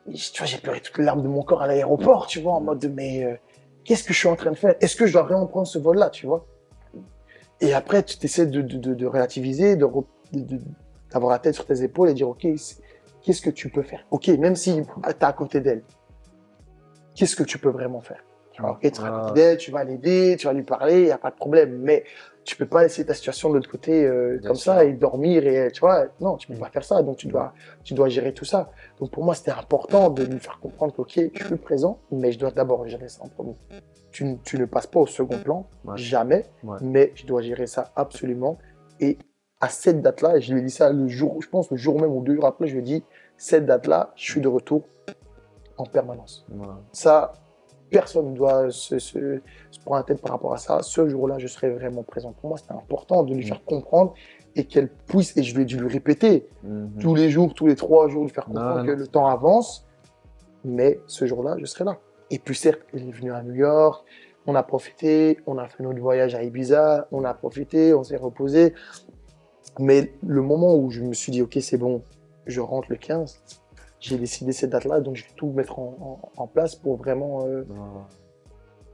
tu vois, j'ai pleuré toutes les larmes de mon corps à l'aéroport, tu vois, en mode, mais, euh, qu'est-ce que je suis en train de faire? Est-ce que je dois vraiment prendre ce vol-là, tu vois? Et après, tu essaies de, de, de, de relativiser, de, d'avoir la tête sur tes épaules et dire, OK, qu'est-ce que tu peux faire? OK, même si tu es à côté d'elle, qu'est-ce que tu peux vraiment faire? Tu vois, Ok, tu vas l'aider, tu vas lui parler, il n'y a pas de problème. Mais tu peux pas laisser ta situation de l'autre côté euh, comme
sûr.
ça et dormir. Et, tu vois, non, tu peux pas faire ça. Donc, tu dois, tu dois gérer tout ça. Donc, pour moi, c'était important de lui faire comprendre que, OK, je suis présent, mais je dois d'abord gérer ça en premier. Tu, ne- tu ne passes pas au second plan,
Ouais.
jamais,
Ouais.
mais je dois gérer ça absolument. Et à cette date-là, et je lui ai dit ça le jour, je pense le jour même ou deux jours après, je lui ai dit, cette date-là, je suis de retour en permanence. Ça, personne ne doit se, se, se prendre la tête par rapport à ça. Ce jour-là, je serai vraiment présent. Pour moi, c'était important de lui
Mm.
faire comprendre et qu'elle puisse, et je lui ai dû lui répéter
Mhm.
tous les jours, tous les trois jours, lui faire comprendre
non,
que
non.
le temps avance. Mais ce jour-là, je serai là. Et puis certes, il est venu à New York, on a profité, on a fait notre voyage à Ibiza, on a profité, on s'est reposé. Mais le moment où je me suis dit, ok, c'est bon, je rentre le 15, j'ai décidé cette date-là, donc je vais tout mettre en, en- en place pour vraiment euh,
Voilà.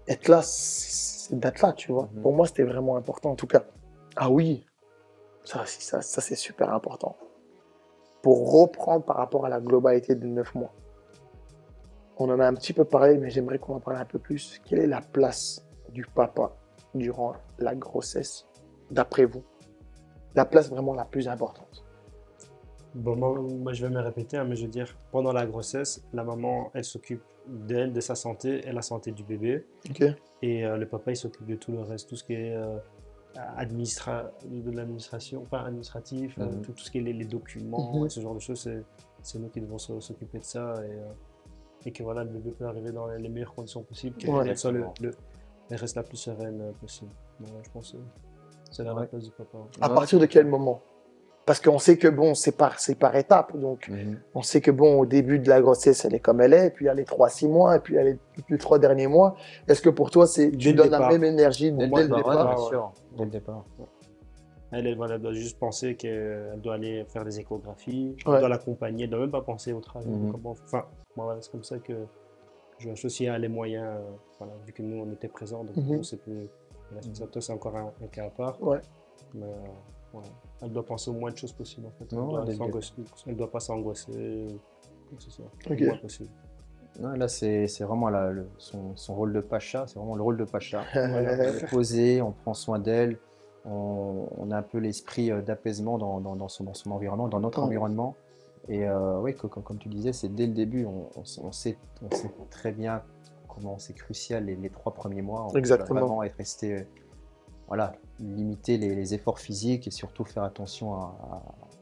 être là, c- cette date-là, tu vois.
Mhm.
Pour moi, c'était vraiment important, en tout cas. Ah oui, ça, c'est- ça, ça c'est super important. Pour reprendre par rapport à la globalité de neuf mois. On en a un petit peu parlé, mais j'aimerais qu'on en parle un peu plus. Quelle est la place du papa durant la grossesse, d'après vous? La place vraiment la plus importante.
Bon, moi, moi, je vais me répéter, hein, mais je veux dire, pendant la grossesse, la maman, elle s'occupe d'elle, de sa santé et la santé du bébé.
Ok.
Et euh, le papa, il s'occupe de tout le reste, tout ce qui est euh, administra- de l'administration, pas administratif, euh,
Mhm.
tout, tout ce qui est les, les documents,
Mhm.
et ce genre de choses, c'est, nous qui devons s'o- s'occuper de ça. Et, euh, et que voilà, le bébé peut arriver dans les, les meilleures conditions possibles, qu'elle
Ouais.
soit le, le- elle reste la plus sereine possible. Voilà, je pense que c'est la
Ouais.
place du papa.
À
Ouais.
partir de quel moment? Parce qu'on sait que bon, c'est par, c'est par étapes. Donc,
Mhm.
On sait que bon, au début de la grossesse, elle est comme elle est, puis il y a les 3-6 mois, et puis il y a les, les 3 derniers mois. Est-ce que pour toi, c'est, tu donnes la
départ.
même énergie
Dès
dès,
le
le
départ,
départ?
ouais, bien
ouais.
sûr. Dès le départ.
Elle, elle, elle doit juste penser qu'elle doit aller faire des échographies,
Ouais.
elle doit l'accompagner, elle doit même pas penser au travail.
Mhm.
Comment- Enfin, voilà, c'est comme ça que je associer à les moyens, euh, voilà, vu que nous on était présents, donc
Mhm.
c'est plus. voilà, c'est ça, toi, c'est encore un, un cas à part.
Ouais.
Mais euh, voilà. Elle doit penser au moins de choses possibles en fait. Elle,
Non,
doit, elle pas s'angoisser, que ce soit. Moins possible.
Non, là, c'est vraiment le- son, son rôle de pacha. C'est vraiment le rôle de pacha.
Voilà.
On est posé, on prend soin d'elle, on, on a un peu l'esprit euh, d'apaisement dans, dans- dans son, dans son environnement, dans notre environnement. Et euh, oui, co- co- comme, tu disais, c'est dès le début, on, on sait, on sait très bien comment c'est crucial les, les trois premiers mois. On
Exactement.
vraiment être resté, euh, voilà, limiter les, les efforts physiques et surtout faire attention à,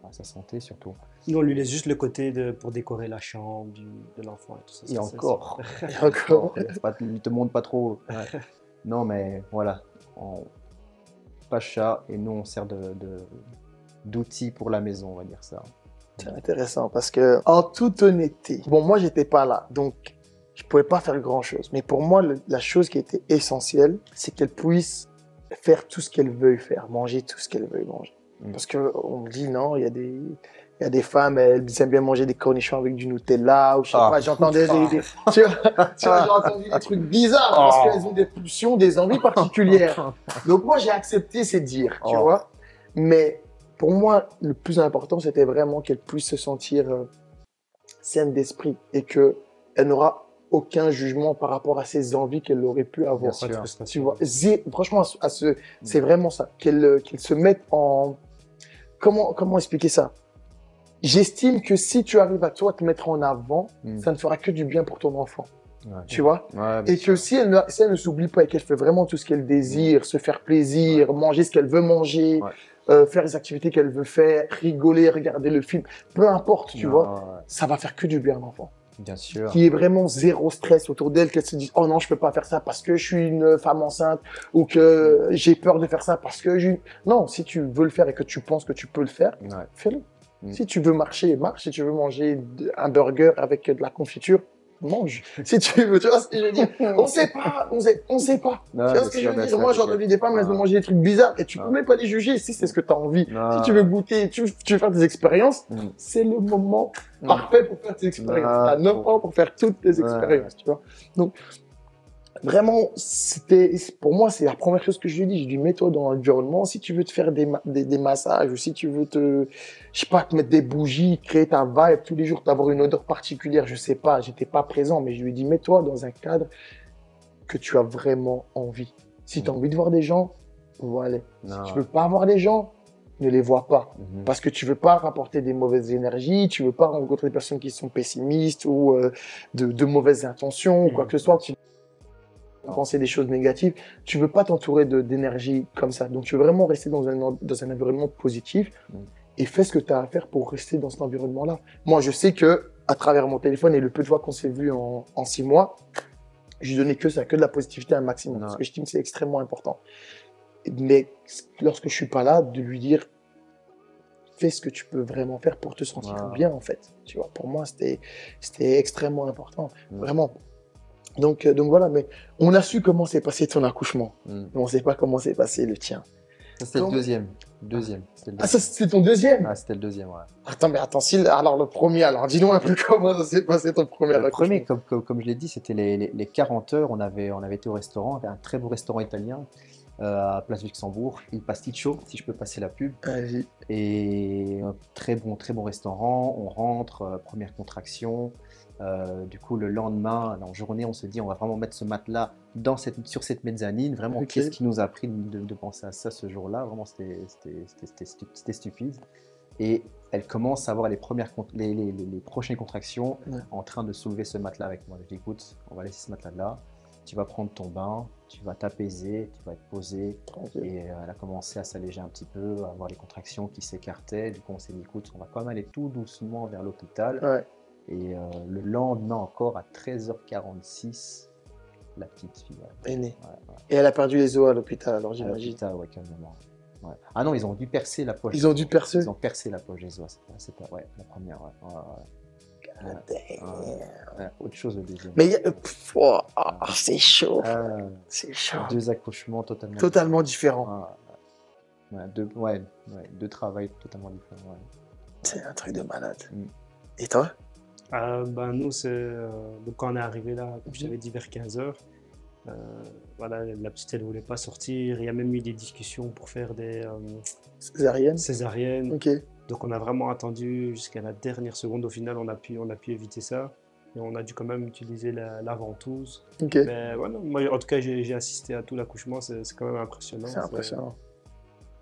à- à sa santé, surtout.
Nous, on lui laisse juste le côté de, pour décorer la chambre du- de l'enfant et tout ça.
Et encore.
Et encore.
Il pas- il te montre pas trop. Ouais. Non, mais voilà. On... Pacha et nous, on sert de, de- d'outil pour la maison, on va dire ça.
C'est intéressant parce que, en toute honnêteté, bon, moi, j'étais pas là, donc je pouvais pas faire grand chose. Mais pour moi, le- la chose qui était essentielle, c'est qu'elle puisse faire tout ce qu'elle veut faire, manger tout ce qu'elle veut manger.
Mm.
Parce que on me dit non, il y a des, il y a des femmes, elles aiment bien manger des cornichons avec du Nutella ou je sais
Ah.
pas. J'entendais des, des- tu vois, tu vois, j'ai entendu des trucs bizarres parce
Oh.
qu'elles ont des pulsions, des envies particulières. Donc moi, j'ai accepté ces dires, tu
Oh.
vois. Mais pour moi, le plus important, c'était vraiment qu'elle puisse se sentir euh, saine d'esprit et que elle n'aura aucun jugement par rapport à ses envies qu'elle aurait pu avoir.
Bien sûr.
Tu vois, franchement, à ce, c'est vraiment ça. Qu'elle euh, qu'elle se mette en. Comment, comment expliquer ça? J'estime que si tu arrives à toi te mettre en avant,
Mm.
ça ne fera que du bien pour ton enfant.
Ouais.
Tu vois?
Ouais,
et que si elle, ne, si elle ne s'oublie pas et qu'elle fait vraiment tout ce qu'elle désire, se faire plaisir, manger ce qu'elle veut manger, euh, faire les activités qu'elle veut faire, rigoler, regarder le film, peu importe, tu vois, ça va faire que du bien à l'enfant.
Bien sûr.
Qui est vraiment zéro stress autour d'elle, qu'elle se dise oh non je peux pas faire ça parce que je suis une femme enceinte ou que j'ai peur de faire ça parce que je non si tu veux le faire et que tu penses que tu peux le faire
Ouais.
fais-le.
Mm.
Si tu veux marcher, marche. Si tu veux manger un burger avec de la confiture, mange. si tu veux, tu vois ce que je veux dire On sait pas, on sait, on sait pas.
Non,
tu vois ce que je veux dire? Moi, entendu des femmes, elles vont
Ah.
manger des trucs bizarres et tu
Ah.
peux même pas les juger si c'est ce que tu as envie.
Non.
Si tu veux goûter, tu, tu veux faire des expériences,
Mm.
c'est le moment
Mm.
parfait pour faire tes expériences. À 9
bon.
ans pour faire toutes tes
Ouais.
expériences, tu vois. Donc, vraiment, c'était, pour moi, c'est la première chose que je lui ai dit. Je lui ai dit, mets-toi dans l'environnement. Si tu veux te faire des, des, des massages ou si tu veux te, je sais pas, te mettre des bougies, créer ta vibe tous les jours, t'avoir une odeur particulière, je sais pas, j'étais pas présent, mais je lui ai dit, mets-toi dans un cadre que tu as vraiment envie. Si tu as envie de voir des gens, voilà.
Non.
Si tu veux pas voir des gens, ne les vois pas.
Mhm.
Parce que tu veux pas rapporter des mauvaises énergies, tu veux pas rencontrer des personnes qui sont pessimistes ou euh, de, de mauvaises intentions ou quoi
Mhm.
que ce soit. Tu-. Penser des choses négatives. Tu veux pas t'entourer d'énergie comme ça. Donc, tu veux vraiment rester dans un, dans un environnement positif et fais ce que tu as à faire pour rester dans cet environnement-là. Moi, je sais que à travers mon téléphone et le peu de fois qu'on s'est vu en, en six mois, je donnais que ça, que de la positivité un maximum.
Ouais.
Parce que je estime que c'est extrêmement important. Mais lorsque je suis pas là, de lui dire fais ce que tu peux vraiment faire pour te sentir bien en fait. Tu vois, pour moi c'était c'était extrêmement important, vraiment. Donc euh, donc voilà, mais on a su comment s'est passé ton accouchement,
Mm.
mais on sait pas comment s'est passé le tien.
Ça, c'était le deuxième. Deuxième. C'était le
Ah ça
deuxième.
c'est ton deuxième.
Ah, c'était le deuxième, ouais.
Attends mais attends, si alors le premier, alors dis-nous un peu comment ça s'est passé ton premier
Le premier, comme, comme, comme je l'ai dit, c'était les, les, les 40 heures. On avait, on avait été au restaurant, un très beau restaurant italien euh, à Place Luxembourg, Il Pasticcio, si je peux passer la pub.
Vas-y.
Et un très bon, très bon restaurant. On rentre, euh, première contraction. Euh, du coup, le lendemain, en journée, on se dit on va vraiment mettre ce matelas dans cette, sur cette mezzanine. Vraiment, qu'est-ce qui nous a pris de, de penser à ça ce jour-là? Vraiment, c'était c'était- c'était- c'était stu- c'était stupide. Et elle commence à avoir les, premières, les, les, les- les prochaines contractions
Ouais.
en train de soulever ce matelas avec moi. Je dis écoute, on va laisser ce matelas là. Tu vas prendre ton bain, tu vas t'apaiser, tu vas être posé. Et euh, elle a commencé à s'alléger un petit peu, à avoir les contractions qui s'écartaient. Du coup, on s'est dit, écoute, on va quand même aller tout doucement vers l'hôpital.
Ouais.
Et euh, le lendemain encore, à 13h46, la petite fille.
est née.
ouais, ouais.
Et elle a perdu les os à l'hôpital, alors
À
j'imagine.
l'hôpital, ouais. Ah non, ils ont dû percer la poche.
Ils ont dû percer?
Ils ont percé la poche des os. C'est pas, ouais, la première. Autre chose le deuxième.
Mais il y a- pff, oh, ah, c'est chaud,
Ah,
c'est chaud.
deux accouchements totalement.
Totalement différent.
différents. Deux, ouais, deux travails totalement différents.
C'est un truc de malade.
Mm.
Et toi?
Euh, ben, nous, c'est, euh, donc quand on est arrivé là, comme je t'avais dit, vers 15h, voilà, la petite, elle ne voulait pas sortir. Il y a même eu des discussions pour faire des euh,
Césarienne
césariennes.
Ok.
Donc on a vraiment attendu jusqu'à la dernière seconde. Au final, on a pu, on a pu éviter ça. Et on a dû quand même utiliser la, la ventouse.
Ok.
Mais voilà, moi, en tout cas, j'ai j'ai assisté à tout l'accouchement. C'est c'est quand même impressionnant.
C'est impressionnant.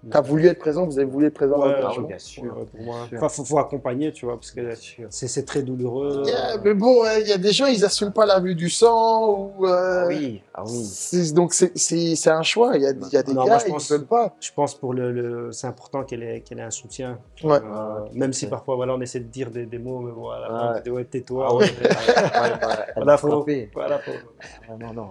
Mais-
T'as voulu être présent Vous avez voulu être présent
Ouais,
dans le
bien sûr.
Ouais, pour moi.
Sûr.
Enfin, faut, faut accompagner, tu vois, parce que c'est très douloureux.
Yeah, mais bon, il y a des gens, ils assument pas la vue du sang ou. euh,
Ah oui, ah oui.
Donc c'est- c'est c'est un choix. Il y a, y a des
Non,
gars,
moi, je pense-
pas.
Je pense pour le, le- c'est important qu'elle ait, qu'elle ait un soutien.
Ouais.
Euh, même si parfois voilà, on essaie de dire des, des mots, mais bon, à la fin, ouais, tais-toi.
Ah ouais.
Voilà, faut-
frappé.
Voilà, faut-
non, non.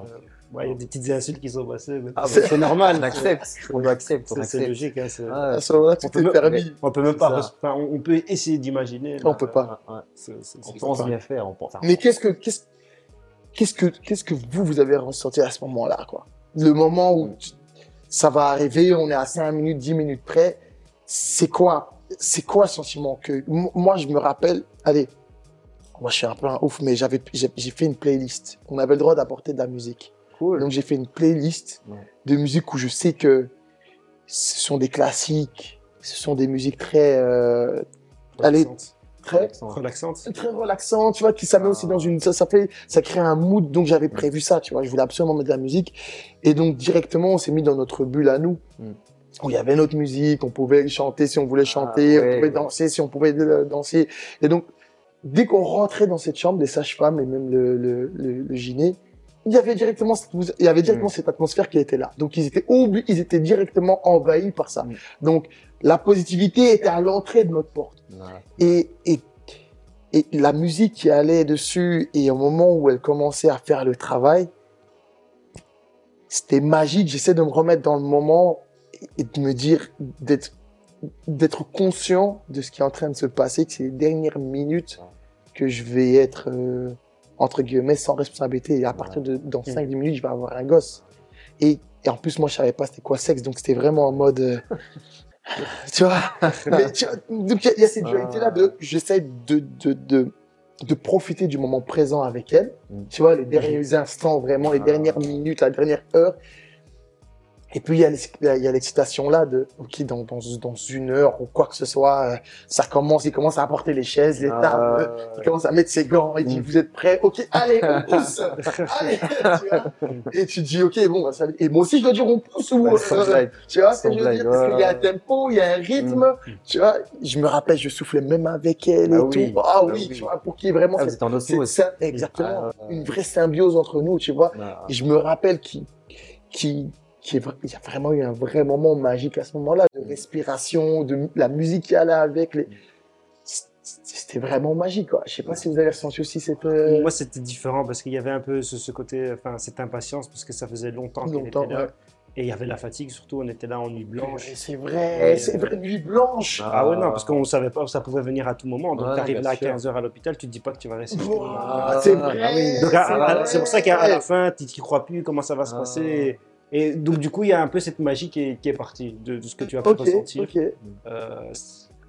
Euh, ouais, il y a des petites insultes qui sont passées.
Ah, bah, c'est normal, on accepte. On accepte, on
c'est- logique. Hein,
Ah,
À ce moment-là,
on,
tout est
même,
permis.
on peut même pas. enfin, on, on peut essayer d'imaginer.
On peut
euh,
pas.
ouais.
c'est-
On pense bien faire. On pense...
Mais qu'est-ce que qu'est-ce qu'est-ce que qu'est-ce que vous vous avez ressenti à ce moment-là quoi? Le moment où tu- ça va arriver, on est à 5 minutes, 10 minutes près. C'est quoi c'est quoi le sentiment que moi je me rappelle allez moi je suis un peu un ouf mais j'avais j'ai fait une playlist. On avait le droit d'apporter de la musique.
Cool.
Donc j'ai fait une playlist
Ouais.
de musique où je sais que ce sont des classiques, ce sont des musiques très euh, allez
relaxante.
très
Relaxante.
c'est très relaxant, tu vois, qui ça met aussi dans une, ça, ça fait, ça crée un mood, donc j'avais prévu ça, tu vois, je voulais absolument mettre de la musique, et donc directement on s'est mis dans notre bulle à nous,
Mm.
où il y avait notre musique, on pouvait chanter si on voulait chanter,
ouais,
on pouvait
ouais.
danser si on pouvait euh, danser, et donc dès qu'on rentrait dans cette chambre, les sages-femmes et même le, le, le, le gyné, il y avait directement, cette, il y avait directement
Mm.
cette atmosphère qui était là, donc ils étaient obli- ils étaient directement envahis par ça,
Mm.
donc la positivité était à l'entrée de notre porte et, et, et la musique qui allait dessus, et au moment où elle commençait à faire le travail, c'était magique. J'essaie de me remettre dans le moment et- et de me dire, d'être, d'être conscient de ce qui est en train de se passer, que c'est les dernières minutes que je vais être, euh, entre guillemets, sans responsabilité. Et à partir de, dans 5-10 minutes, je vais avoir un gosse. Et, et en plus, moi, je savais pas c'était quoi sexe, donc c'était vraiment en mode, euh, tu vois, mais tu vois, donc il y a- il y, a cette dualité-là de j'essaie de, de, de, de profiter du moment présent avec elle,
Mm.
tu vois, les derniers instants, vraiment, les
Ah.
dernières minutes, la dernière heure. Et puis il y a l'excitation là de ok dans, dans, dans une heure ou quoi que ce soit, euh, ça commence, il commence à apporter les chaises, les tables,
Euh,
il commence à mettre ses gants, il dit
Mm.
vous êtes prêts, ok allez on pousse, allez, tu vois. Et tu dis ok bon bah, ça- et moi aussi je dois dire on pousse ou
ouais,
euh, tu vois ce que je veux dire? Parce qu'il y a un tempo, il y a un rythme,
Mm.
tu vois. Je me rappelle je soufflais même avec elle et
Ah
tout,
oui,
ah
ah
oui,
oui.
tu vois pour qu'il y ait vraiment
Ah, êtes en osmose.
ça- exactement
Ah,
une vraie symbiose entre nous, tu vois.
Ah.
Et je me rappelle qui, qui il y a vraiment eu un vrai moment magique à ce moment-là, de respiration, de la musique qui allait avec. Les... C'était vraiment magique, quoi. Je sais pas si vous avez ressenti aussi cette. euh,
Moi, c'était différent parce qu'il y avait un peu ce, ce côté, enfin, cette impatience parce que ça faisait longtemps
Longtemps,
était là.
ouais.
Et il y avait la fatigue, surtout, on était là en nuit blanche.
Et C'est vrai,
Et,
c'est
euh,
vrai, nuit blanche.
Ah.
Ah ouais, non, parce qu'on ne savait pas, ça pouvait venir à tout moment. Donc,
Ouais,
tu arrives là à
sûr.
15h à l'hôpital, tu te dis pas que tu vas rester.
Ah,
c'est
ah
vrai.
oui.
C'est pour ça qu'à la fin, tu n'y crois plus, comment ça va se
Ah.
passer. Et, donc, du coup, il y a un peu cette magie qui est, qui est partie de, de ce que tu as pu
Ok,
ressentir.
ok.
Euh,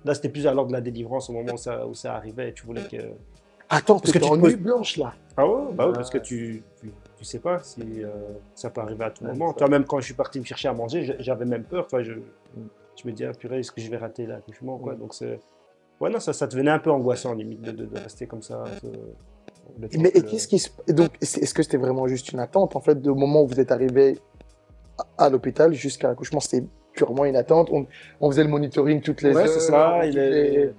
là, c'était plus à l'ordre de la délivrance au moment où ça, où ça arrivait tu voulais que.
Attends,
Parce que tu
en
te poses-
nuit blanche, là.
Ah ouais, bah ouais,
Ah.
parce que tu, tu, tu sais pas si euh, ça peut arriver à tout
Ouais,
moment. Toi, même quand je suis parti me chercher à manger, j'avais même peur. Toi, je, je me dis, ah, purée, est-ce que je vais rater l'accouchement quoi. Donc, c'est. Ouais, non, ça, ça devenait un peu angoissant, limite, de, de, de rester comme ça.
Mais
que
qu'est-ce qui se... donc, est-ce est-ce que c'était vraiment juste une attente, en fait, du moment où vous êtes arrivé à, l'hôpital jusqu'à l'accouchement, c'était purement une attente. On, on faisait le monitoring toutes les
Ouais,
heures.
ça. Il est...
les-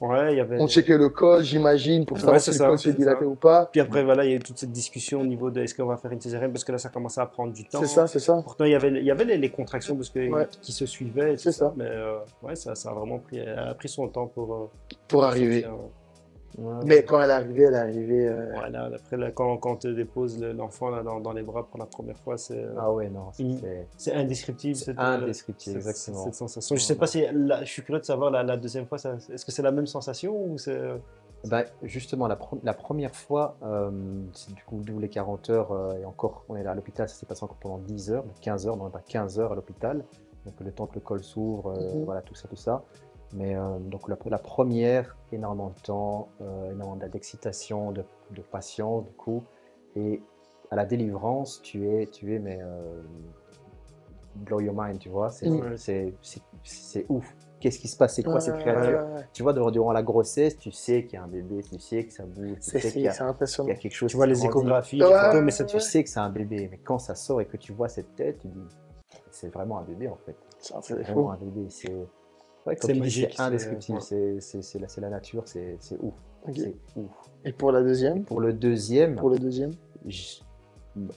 Ouais, y avait.
On checkait le col, j'imagine, pour savoir
Ouais,
si
c'est
le
ça,
col s'est dilaté
ça.
ou pas.
Puis après, voilà, il y a eu toute cette discussion au niveau de est-ce qu'on va faire une césarienne? Parce que là, ça commençait à prendre du temps.
C'est ça, c'est ça.
Pourtant, il y avait, il y avait les, les contractions parce que,
Ouais.
qui se suivaient.
C'est
tout
ça.
Mais euh, ouais, ça, ça a vraiment pris, a pris son temps pour. euh,
Pour arriver.
sortir, ouais.
Ouais.
Mais quand elle est arrivée, elle est arrivée. euh,
Voilà, après, là, quand, quand on te dépose le- l'enfant dans, dans les bras pour la première fois, c'est euh,
Ah ouais, non, c'est
c'est indescriptible. cette, euh,
indescriptible, exactement.
Cette sensation. Je sais pas si. la- je suis curieux de savoir la, la deuxième fois, est-ce que c'est la même sensation ou c'est.
Ben, justement, la, pro- la première fois, euh, c'est du coup d'où les 40 heures, euh, et encore, on est là à l'hôpital, ça s'est passé encore pendant 10 heures, 15 heures, non pas 15 heures à l'hôpital, donc le temps que le col s'ouvre, euh,
Mhm.
voilà, tout ça, tout ça. Mais euh, donc la, la première, énormément de temps, euh, énormément d'excitation, de, de patience, du coup, et à la délivrance, tu es, tu es, mais euh, blow your mind, tu vois, c'est c'est- c'est- c'est ouf. Qu'est-ce qui se passe? C'est quoi cette créature?
ouais, ouais.
tu vois, durant, durant la grossesse, tu sais qu'il y a un bébé, tu sais que ça bouge, tu
C'est
sais qu'il y,
c'est-
a- y
impressionnant.
a quelque chose
Tu vois les échographies, les photos, mais
Tu sais que c'est un bébé, mais quand ça sort et que tu vois cette tête, tu dis, c'est vraiment un bébé en fait.
C'est
vraiment
fou.
un bébé. C'est
C'est magique,
c'est indescriptible. C'est la, nature, c'est ouf.
Et pour la deuxième
Pour le deuxième,
Pour le deuxième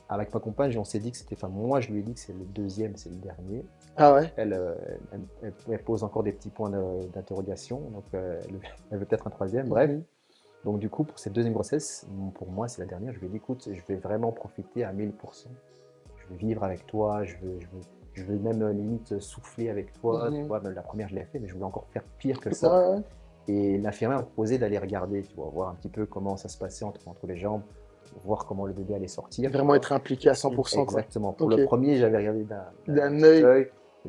avec ma compagne, on s'est dit que c'était. Enfin, moi, je lui ai dit que c'est le deuxième, c'est le dernier.
Ah ouais
Elle, euh, elle, elle- elle pose encore des petits points d'interrogation, donc euh, elle, elle veut peut-être un troisième. Bref,
Mhm.
donc du coup, pour cette deuxième grossesse, pour moi, c'est la dernière. Je lui ai dit, écoute, je vais vraiment profiter à 1000%. Je vais vivre avec toi, je veux, je veux, je veux même euh, limite souffler avec toi.
Mhm.
Tu vois, la première, je l'ai fait, mais je voulais encore faire pire que ça.
Ouais.
Et l'infirmière m'a proposé d'aller regarder, tu vois, voir un petit peu comment ça se passait entre, entre les jambes, voir comment le bébé allait sortir.
Vraiment être impliqué à 100%. Quoi.
Exactement. Pour le premier, j'avais regardé d'un
D'un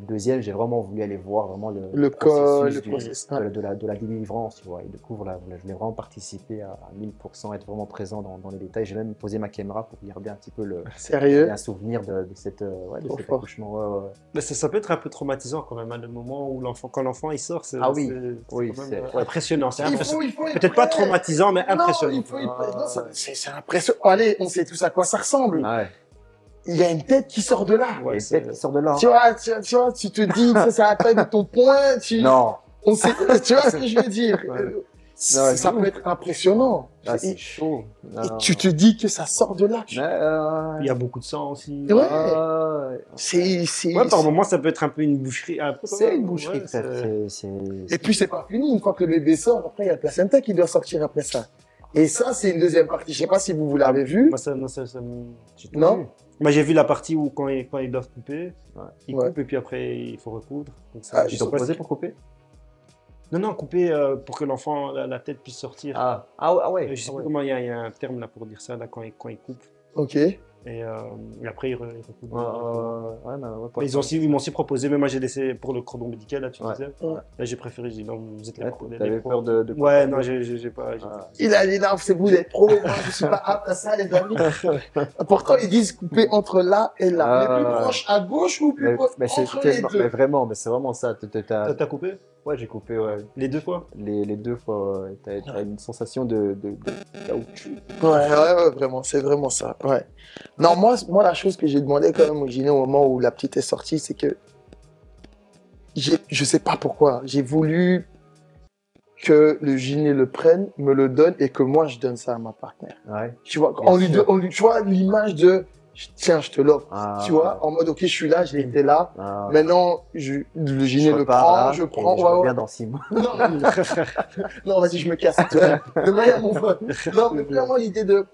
Le deuxième, j'ai vraiment voulu aller voir vraiment le,
Le
processus
col, le
du-
processus,
de, la, de la délivrance, tu vois. Et du coup, voilà, je voulais vraiment participer à, à 1000%, être vraiment présent dans, dans les détails. J'ai même posé ma caméra pour garder un petit peu le,
Sérieux?
un souvenir de, de cette, euh, ouais, de cet
fort.
accouchement. ouais, ouais.
Mais ça, ça peut être un peu traumatisant quand même, hein, le moment où l'enfant, quand l'enfant il sort, c'est
Ah oui, oui,
euh, impressionnant. C'est Peut-être pas traumatisant, mais
Non,
impressionnant.
il faut être prêt.
Ah.
Non, ça- c'est c'est impressionnant. Allez, on sait tous à quoi ça ressemble.
Ah.
Il y a une tête qui sort de là.
Et
Ouais,
une
c'est-
tête qui sort de là.
Tu vois, tu, tu vois, tu te dis que ça, taille de ton poing. Tu,
Non,
on sait, tu vois ce que je veux dire
Ouais. Non, ouais,
Ça peut être impressionnant.
Ah,
et
c'est chaud. Non,
et
non,
tu te dis que ça sort de là.
Euh,
Il y a beaucoup de sang aussi.
Ouais.
ah, ouais.
C'est, c'est,
Ouais, par moment, ça peut être un peu une boucherie. un peu quand
C'est une boucherie,
ouais,
frère.
c'est-
C'est-
Et puis c'est pas fini. Une fois que le bébé sort, après il y a le placenta qui doit sortir après ça. Et ça, c'est une deuxième partie. Je sais pas si vous, vous l'avez vu.
Moi, ça, non, ça, ça me- vu. Moi, j'ai vu la partie où quand ils, quand ils doivent couper,
Ouais.
ils
Ouais.
coupent et puis après il faut recoudre. Donc, ça,
Ah,
Ils
sais
t'ont
pas
posé
si-
pour couper?
Non, non, couper euh, pour que l'enfant, la, la tête puisse sortir.
Ah, ah ouais, ah
Euh,
ouais.
je sais
ah
plus
ouais.
comment il y, y a un terme là pour dire ça là quand ils, quand ils coupent.
Ok.
Et, euh, et après, ils, re- ils.
Ouais, ouais, ouais,
Mais ils ont aussi, ils m'ont aussi proposé, mais moi j'ai laissé pour le cordon médical, là, tu
Ouais.
disais.
Ouais.
Là, j'ai préféré, j'ai dit non, vous êtes pros. les-
T'avais peur de. de-
Ouais, non, j'ai pas.
Ah.
Il a dit non, c'est vous les pros, moi je suis pas apte à ça, les amis. Pourtant, ils disent couper entre là et là.
Ah.
mais plus proche à gauche ou plus
Mais,
proche entre les deux?
mais vraiment, mais c'est vraiment ça. t'as
coupé?
Ouais, j'ai coupé ouais,
les deux fois
les, les deux fois. ouais. T'as t'as une sensation de, de, de caoutchouc.
Ouais, ouais, ouais, vraiment, c'est vraiment ça. Ouais. Non, moi, moi, la chose que j'ai demandé quand même au gyné au moment où la petite est sortie, c'est que j'ai- je sais pas pourquoi, j'ai voulu que le gyné le prenne, me le donne et que moi je donne ça à ma partenaire.
Ouais.
Tu vois,
Bien
on lui,
sûr.
donne- on lui, tu vois l'image de tiens, je te l'offre.
Ah,
tu vois, en mode ok, je suis là, j'ai été là.
ah,
Maintenant, je, le gyné
je
le prend,
là,
je prends.
Je
ouais, ouais.
reviens dans six mois.
Non, non vas-y, je me casse. De manière, mon pote. Non, mais vraiment l'idée de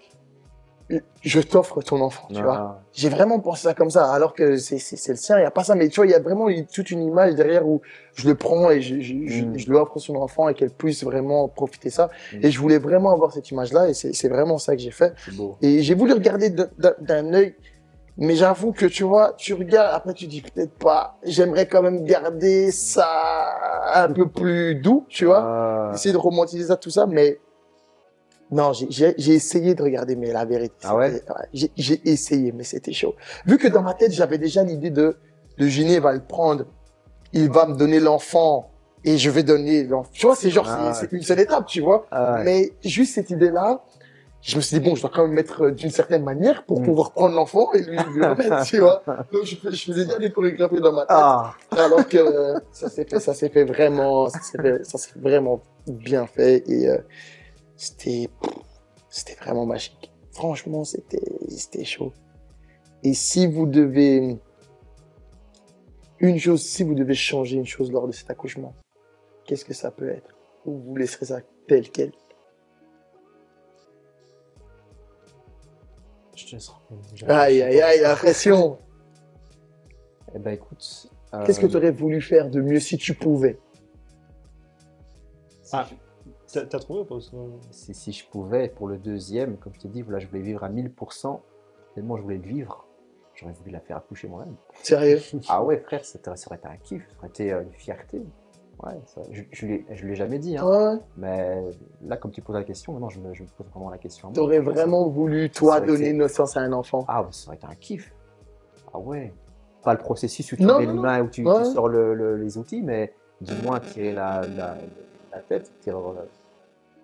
je t'offre ton enfant, tu vois.
Ah,
J'ai vraiment pensé ça comme ça, alors que c'est c'est- c'est le sien, il n'y a pas ça. Mais tu vois, il y a vraiment toute une image derrière où je le prends et je, je, je,
Mm.
je lui offre son enfant et qu'elle puisse vraiment profiter ça.
Mm.
Et je voulais vraiment avoir cette image-là et c'est c'est vraiment ça que j'ai fait.
Beau.
Et j'ai voulu regarder d'un œil, mais j'avoue que tu vois, tu regardes, après tu dis peut-être pas, j'aimerais quand même garder ça un peu plus doux, tu vois,
Ah,
essayer de romantiser ça, tout ça, mais non, j'ai- essayé de regarder, mais la vérité,
Ah ouais?
j'ai essayé, mais c'était chaud. Vu que dans ma tête, j'avais déjà l'idée de, le gyné va le prendre, il va me donner l'enfant, et je vais donner l'enfant. Tu vois, c'est genre,
Ah
c'est- c'est une seule étape, tu vois.
ah, ouais.
Mais juste cette idée-là, je me suis dit, bon, je dois quand même mettre euh, d'une certaine manière pour
Mm.
pouvoir prendre l'enfant et lui, lui remettre, tu vois. Donc, je, je faisais déjà des chorégraphies dans ma tête.
Ah,
Alors que euh, ça s'est fait, ça s'est fait vraiment, ça s'est vraiment bien fait et euh, c'était, c'était vraiment magique. Franchement, c'était, c'était chaud. Et si vous devez, une chose, si vous devez changer une chose lors de cet accouchement, qu'est-ce que ça peut être? Ou vous laisserez ça tel quel?
Je te laisse
Aïe, aïe, aïe, la pression.
eh ben écoute. euh,
Qu'est-ce que tu aurais voulu faire de mieux si tu pouvais?
Ah, t'as trouvé ou pas
si, si je pouvais, pour le deuxième, comme je t'ai dit, voilà, je voulais vivre à 1000%, tellement je voulais le vivre, j'aurais voulu la faire accoucher moi-même.
Sérieux?
Ah ouais, frère, ça, aurait- ça aurait été un kiff, ça aurait été euh, une fierté. Ouais, ça- je, je, l'ai- je l'ai jamais dit, hein,
Ouais?
mais là, comme tu poses la question, maintenant, je me, je me pose vraiment la question. à moi.
T'aurais vraiment voulu, toi, donner
été-
naissance à un enfant?
Ah, bah, ça aurait été un kiff. Ah ouais. Pas le processus où tu mets l'humain, où tu,
Ouais.
tu sors le- le- les outils, mais du moins tirer la, la, la tête, tirer...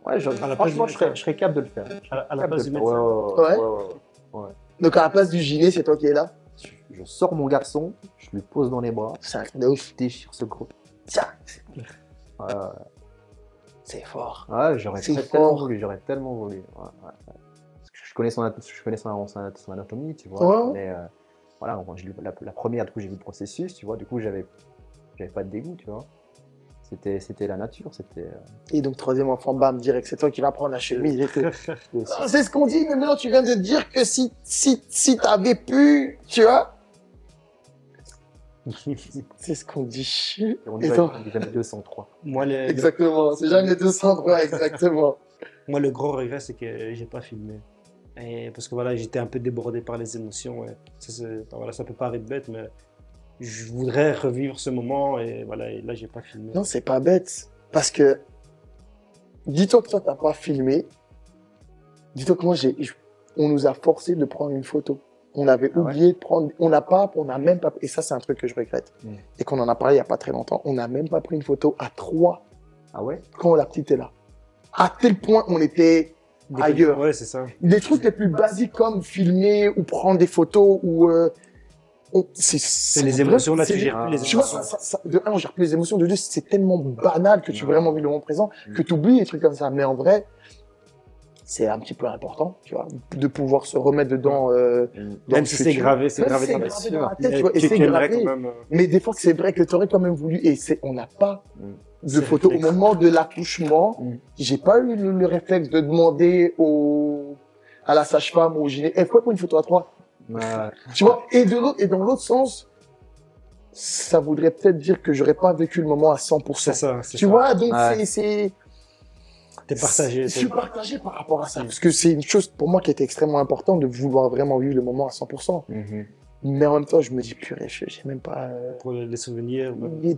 Ouais, je,
À la place
franchement, je serais, je serais capable de le faire.
À la, à la
Capable
place du médecin
Ouais, ouais,
Ouais.
ouais, ouais, ouais.
Donc, à la place du gyné, c'est toi qui es là?
Je, je sors mon garçon, je lui pose dans les bras,
ouf.
je déchire ce gros.
Tiens,
Ouais, ouais.
c'est fort.
Ouais, j'aurais tellement voulu, j'aurais tellement voulu. Ouais, ouais, ouais. Parce que je connais son, je connais son, son- son anatomie, tu vois. Connais, euh, voilà, la, la première, du coup, j'ai vu le processus, tu vois. Du coup, j'avais, j'avais pas de dégoût, tu vois. C'était, c'était la nature, c'était. euh,
Et donc, troisième enfant, bam, direct, c'est toi qui vas prendre la chemise et tout.
c'était-
Ah, C'est ce qu'on dit, mais maintenant, tu viens de dire que si, si, si t'avais pu, tu vois? C'est ce qu'on dit.
on
Et
dit jamais 203.
moi, les- le,
Exactement, c'est jamais 203, exactement.
moi, le gros regret, c'est que j'ai pas filmé. Et parce que voilà, j'étais un peu débordé par les émotions. ouais. Ça, voilà, ça peut paraître bête, mais je voudrais revivre ce moment. Et voilà, et là, j'ai pas filmé.
Non, c'est pas bête. Parce que, dis-toi que toi, t'as pas filmé. Dis-toi que moi, j'ai, on nous a forcé de prendre une photo. On avait
Ah ouais
oublié de prendre, on n'a pas, on n'a même pas, et ça, c'est un truc que je regrette.
Mm.
Et qu'on en a parlé il y a pas très longtemps. On n'a même pas pris une photo à trois
Ah ouais?
quand la petite est là. À tel point, on était
Des-
ailleurs.
Ouais, c'est ça.
des trucs les plus basiques comme filmer ou prendre des photos ou, euh, c'est,
C'est les émotions, là, tu gères
tu vois, ça, ça- de un, on gère plus les émotions. De deux, c'est tellement banal que tu
Ouais.
vraiment vis le moment présent
Mm.
que tu oublies les trucs comme ça. Mais en vrai, c'est un petit peu important, tu vois, de pouvoir se remettre dedans. euh, dans
Même si c'est gravé, c'est gravé dans la
gravé
sûr.
dans la tête, tu vois, et c'est gravé.
même. euh,
Mais des fois, c'est vrai que tu aurais quand même voulu. Et c'est, on n'a pas
Mm.
de photos au moment de l'accouchement.
Mm.
J'ai pas eu le, le réflexe de demander au, à la sage-femme ou au gyné, eh, pourquoi pas une photo à trois?
Ouais.
Tu vois, et de l'autre, et dans l'autre sens, ça voudrait peut-être dire que j'aurais pas vécu le moment à 100%.
C'est ça. c'est
Tu
ça.
vois, donc
Ouais.
c'est, c'est,
T'es partagé.
Je suis partagé par rapport à ça. Parce que c'est une chose pour moi qui était extrêmement importante de vouloir vraiment vivre le moment à 100%.
Mhm.
Mais en même temps, je me dis, purée, je- j'ai même pas. euh,
Pour les souvenirs.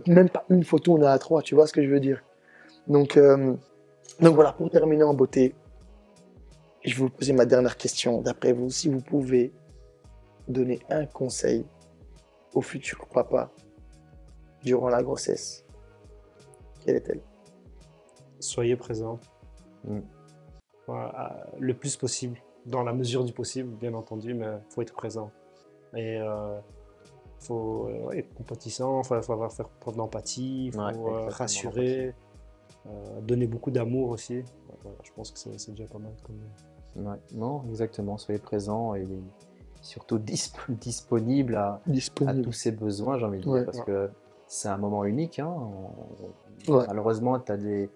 même
pas une photo, on est à trois, tu vois ce que je veux dire. Donc, euh, donc voilà, pour terminer en beauté, je vais vous poser ma dernière question. D'après vous, si vous pouvez donner un conseil au futur papa durant la grossesse, quelle est-elle?
Soyez présent.
Mm.
Voilà, euh, le plus possible, dans la mesure du possible, bien entendu, mais il faut être présent. Et euh, faut euh, être compatissant, il faut, faut avoir faire preuve d'empathie, il faut
Ouais,
euh, rassurer, donner beaucoup d'amour aussi. Voilà, je pense que c'est c'est déjà pas mal. Comme...
Ouais, non, exactement. Soyez présent et surtout disp- disponible à, tous ses besoins, j'ai envie de dire,
Ouais.
parce que c'est un moment unique. hein. On-
Ouais.
Malheureusement, tu as des,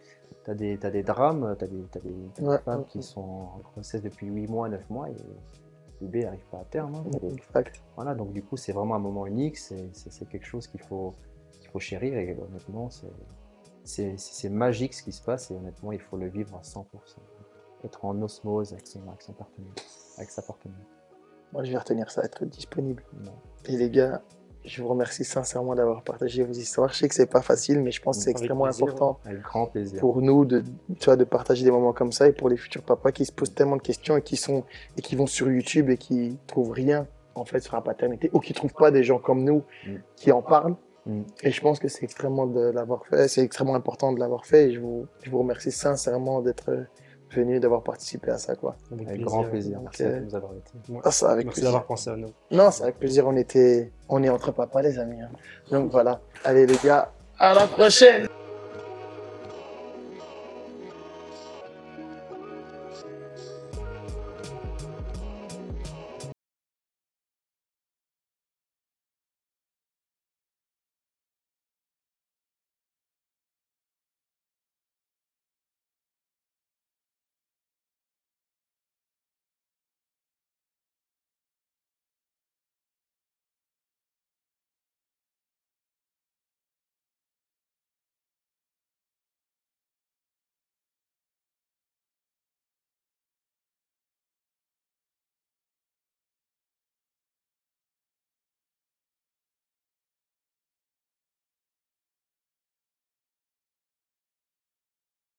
des, t'as des drames, tu as des, t'as des, t'as des
Ouais,
femmes qui sont en grossesse depuis 8 mois, 9 mois et le bébé n'arrive pas à terme. hein.
Exact.
Voilà, donc du coup, c'est vraiment un moment unique, c'est quelque chose qu'il faut, qu'il faut chérir et honnêtement, c'est magique ce qui se passe et honnêtement, il faut le vivre à 100%. Être en osmose avec son, avec son partenaire, avec sa partenaire.
Moi, je vais retenir ça, être disponible.
Non.
Et les gars, je vous remercie sincèrement d'avoir partagé vos histoires. Je sais que c'est pas facile, mais je pense que c'est extrêmement
plaisir.
important
Avec grand plaisir.
pour nous de, tu vois, de partager des moments comme ça et pour les futurs papas qui se posent tellement de questions et qui sont et qui vont sur YouTube et qui trouvent rien en fait sur la paternité ou qui trouvent pas des gens comme nous
Mm.
qui en parlent.
Mm.
Et je pense que c'est extrêmement de l'avoir fait, c'est extrêmement important de l'avoir fait et je vous, je vous remercie sincèrement d'être venu, d'avoir participé à ça quoi.
Avec grand plaisir. Merci à nous d'avoir été.
Ouais.
Ah, ça avec
Merci
plaisir.
d'avoir pensé à nous.
Non, c'est avec plaisir. On était, on est entre papas les amis. hein. Donc voilà. Allez les gars, à la prochaine.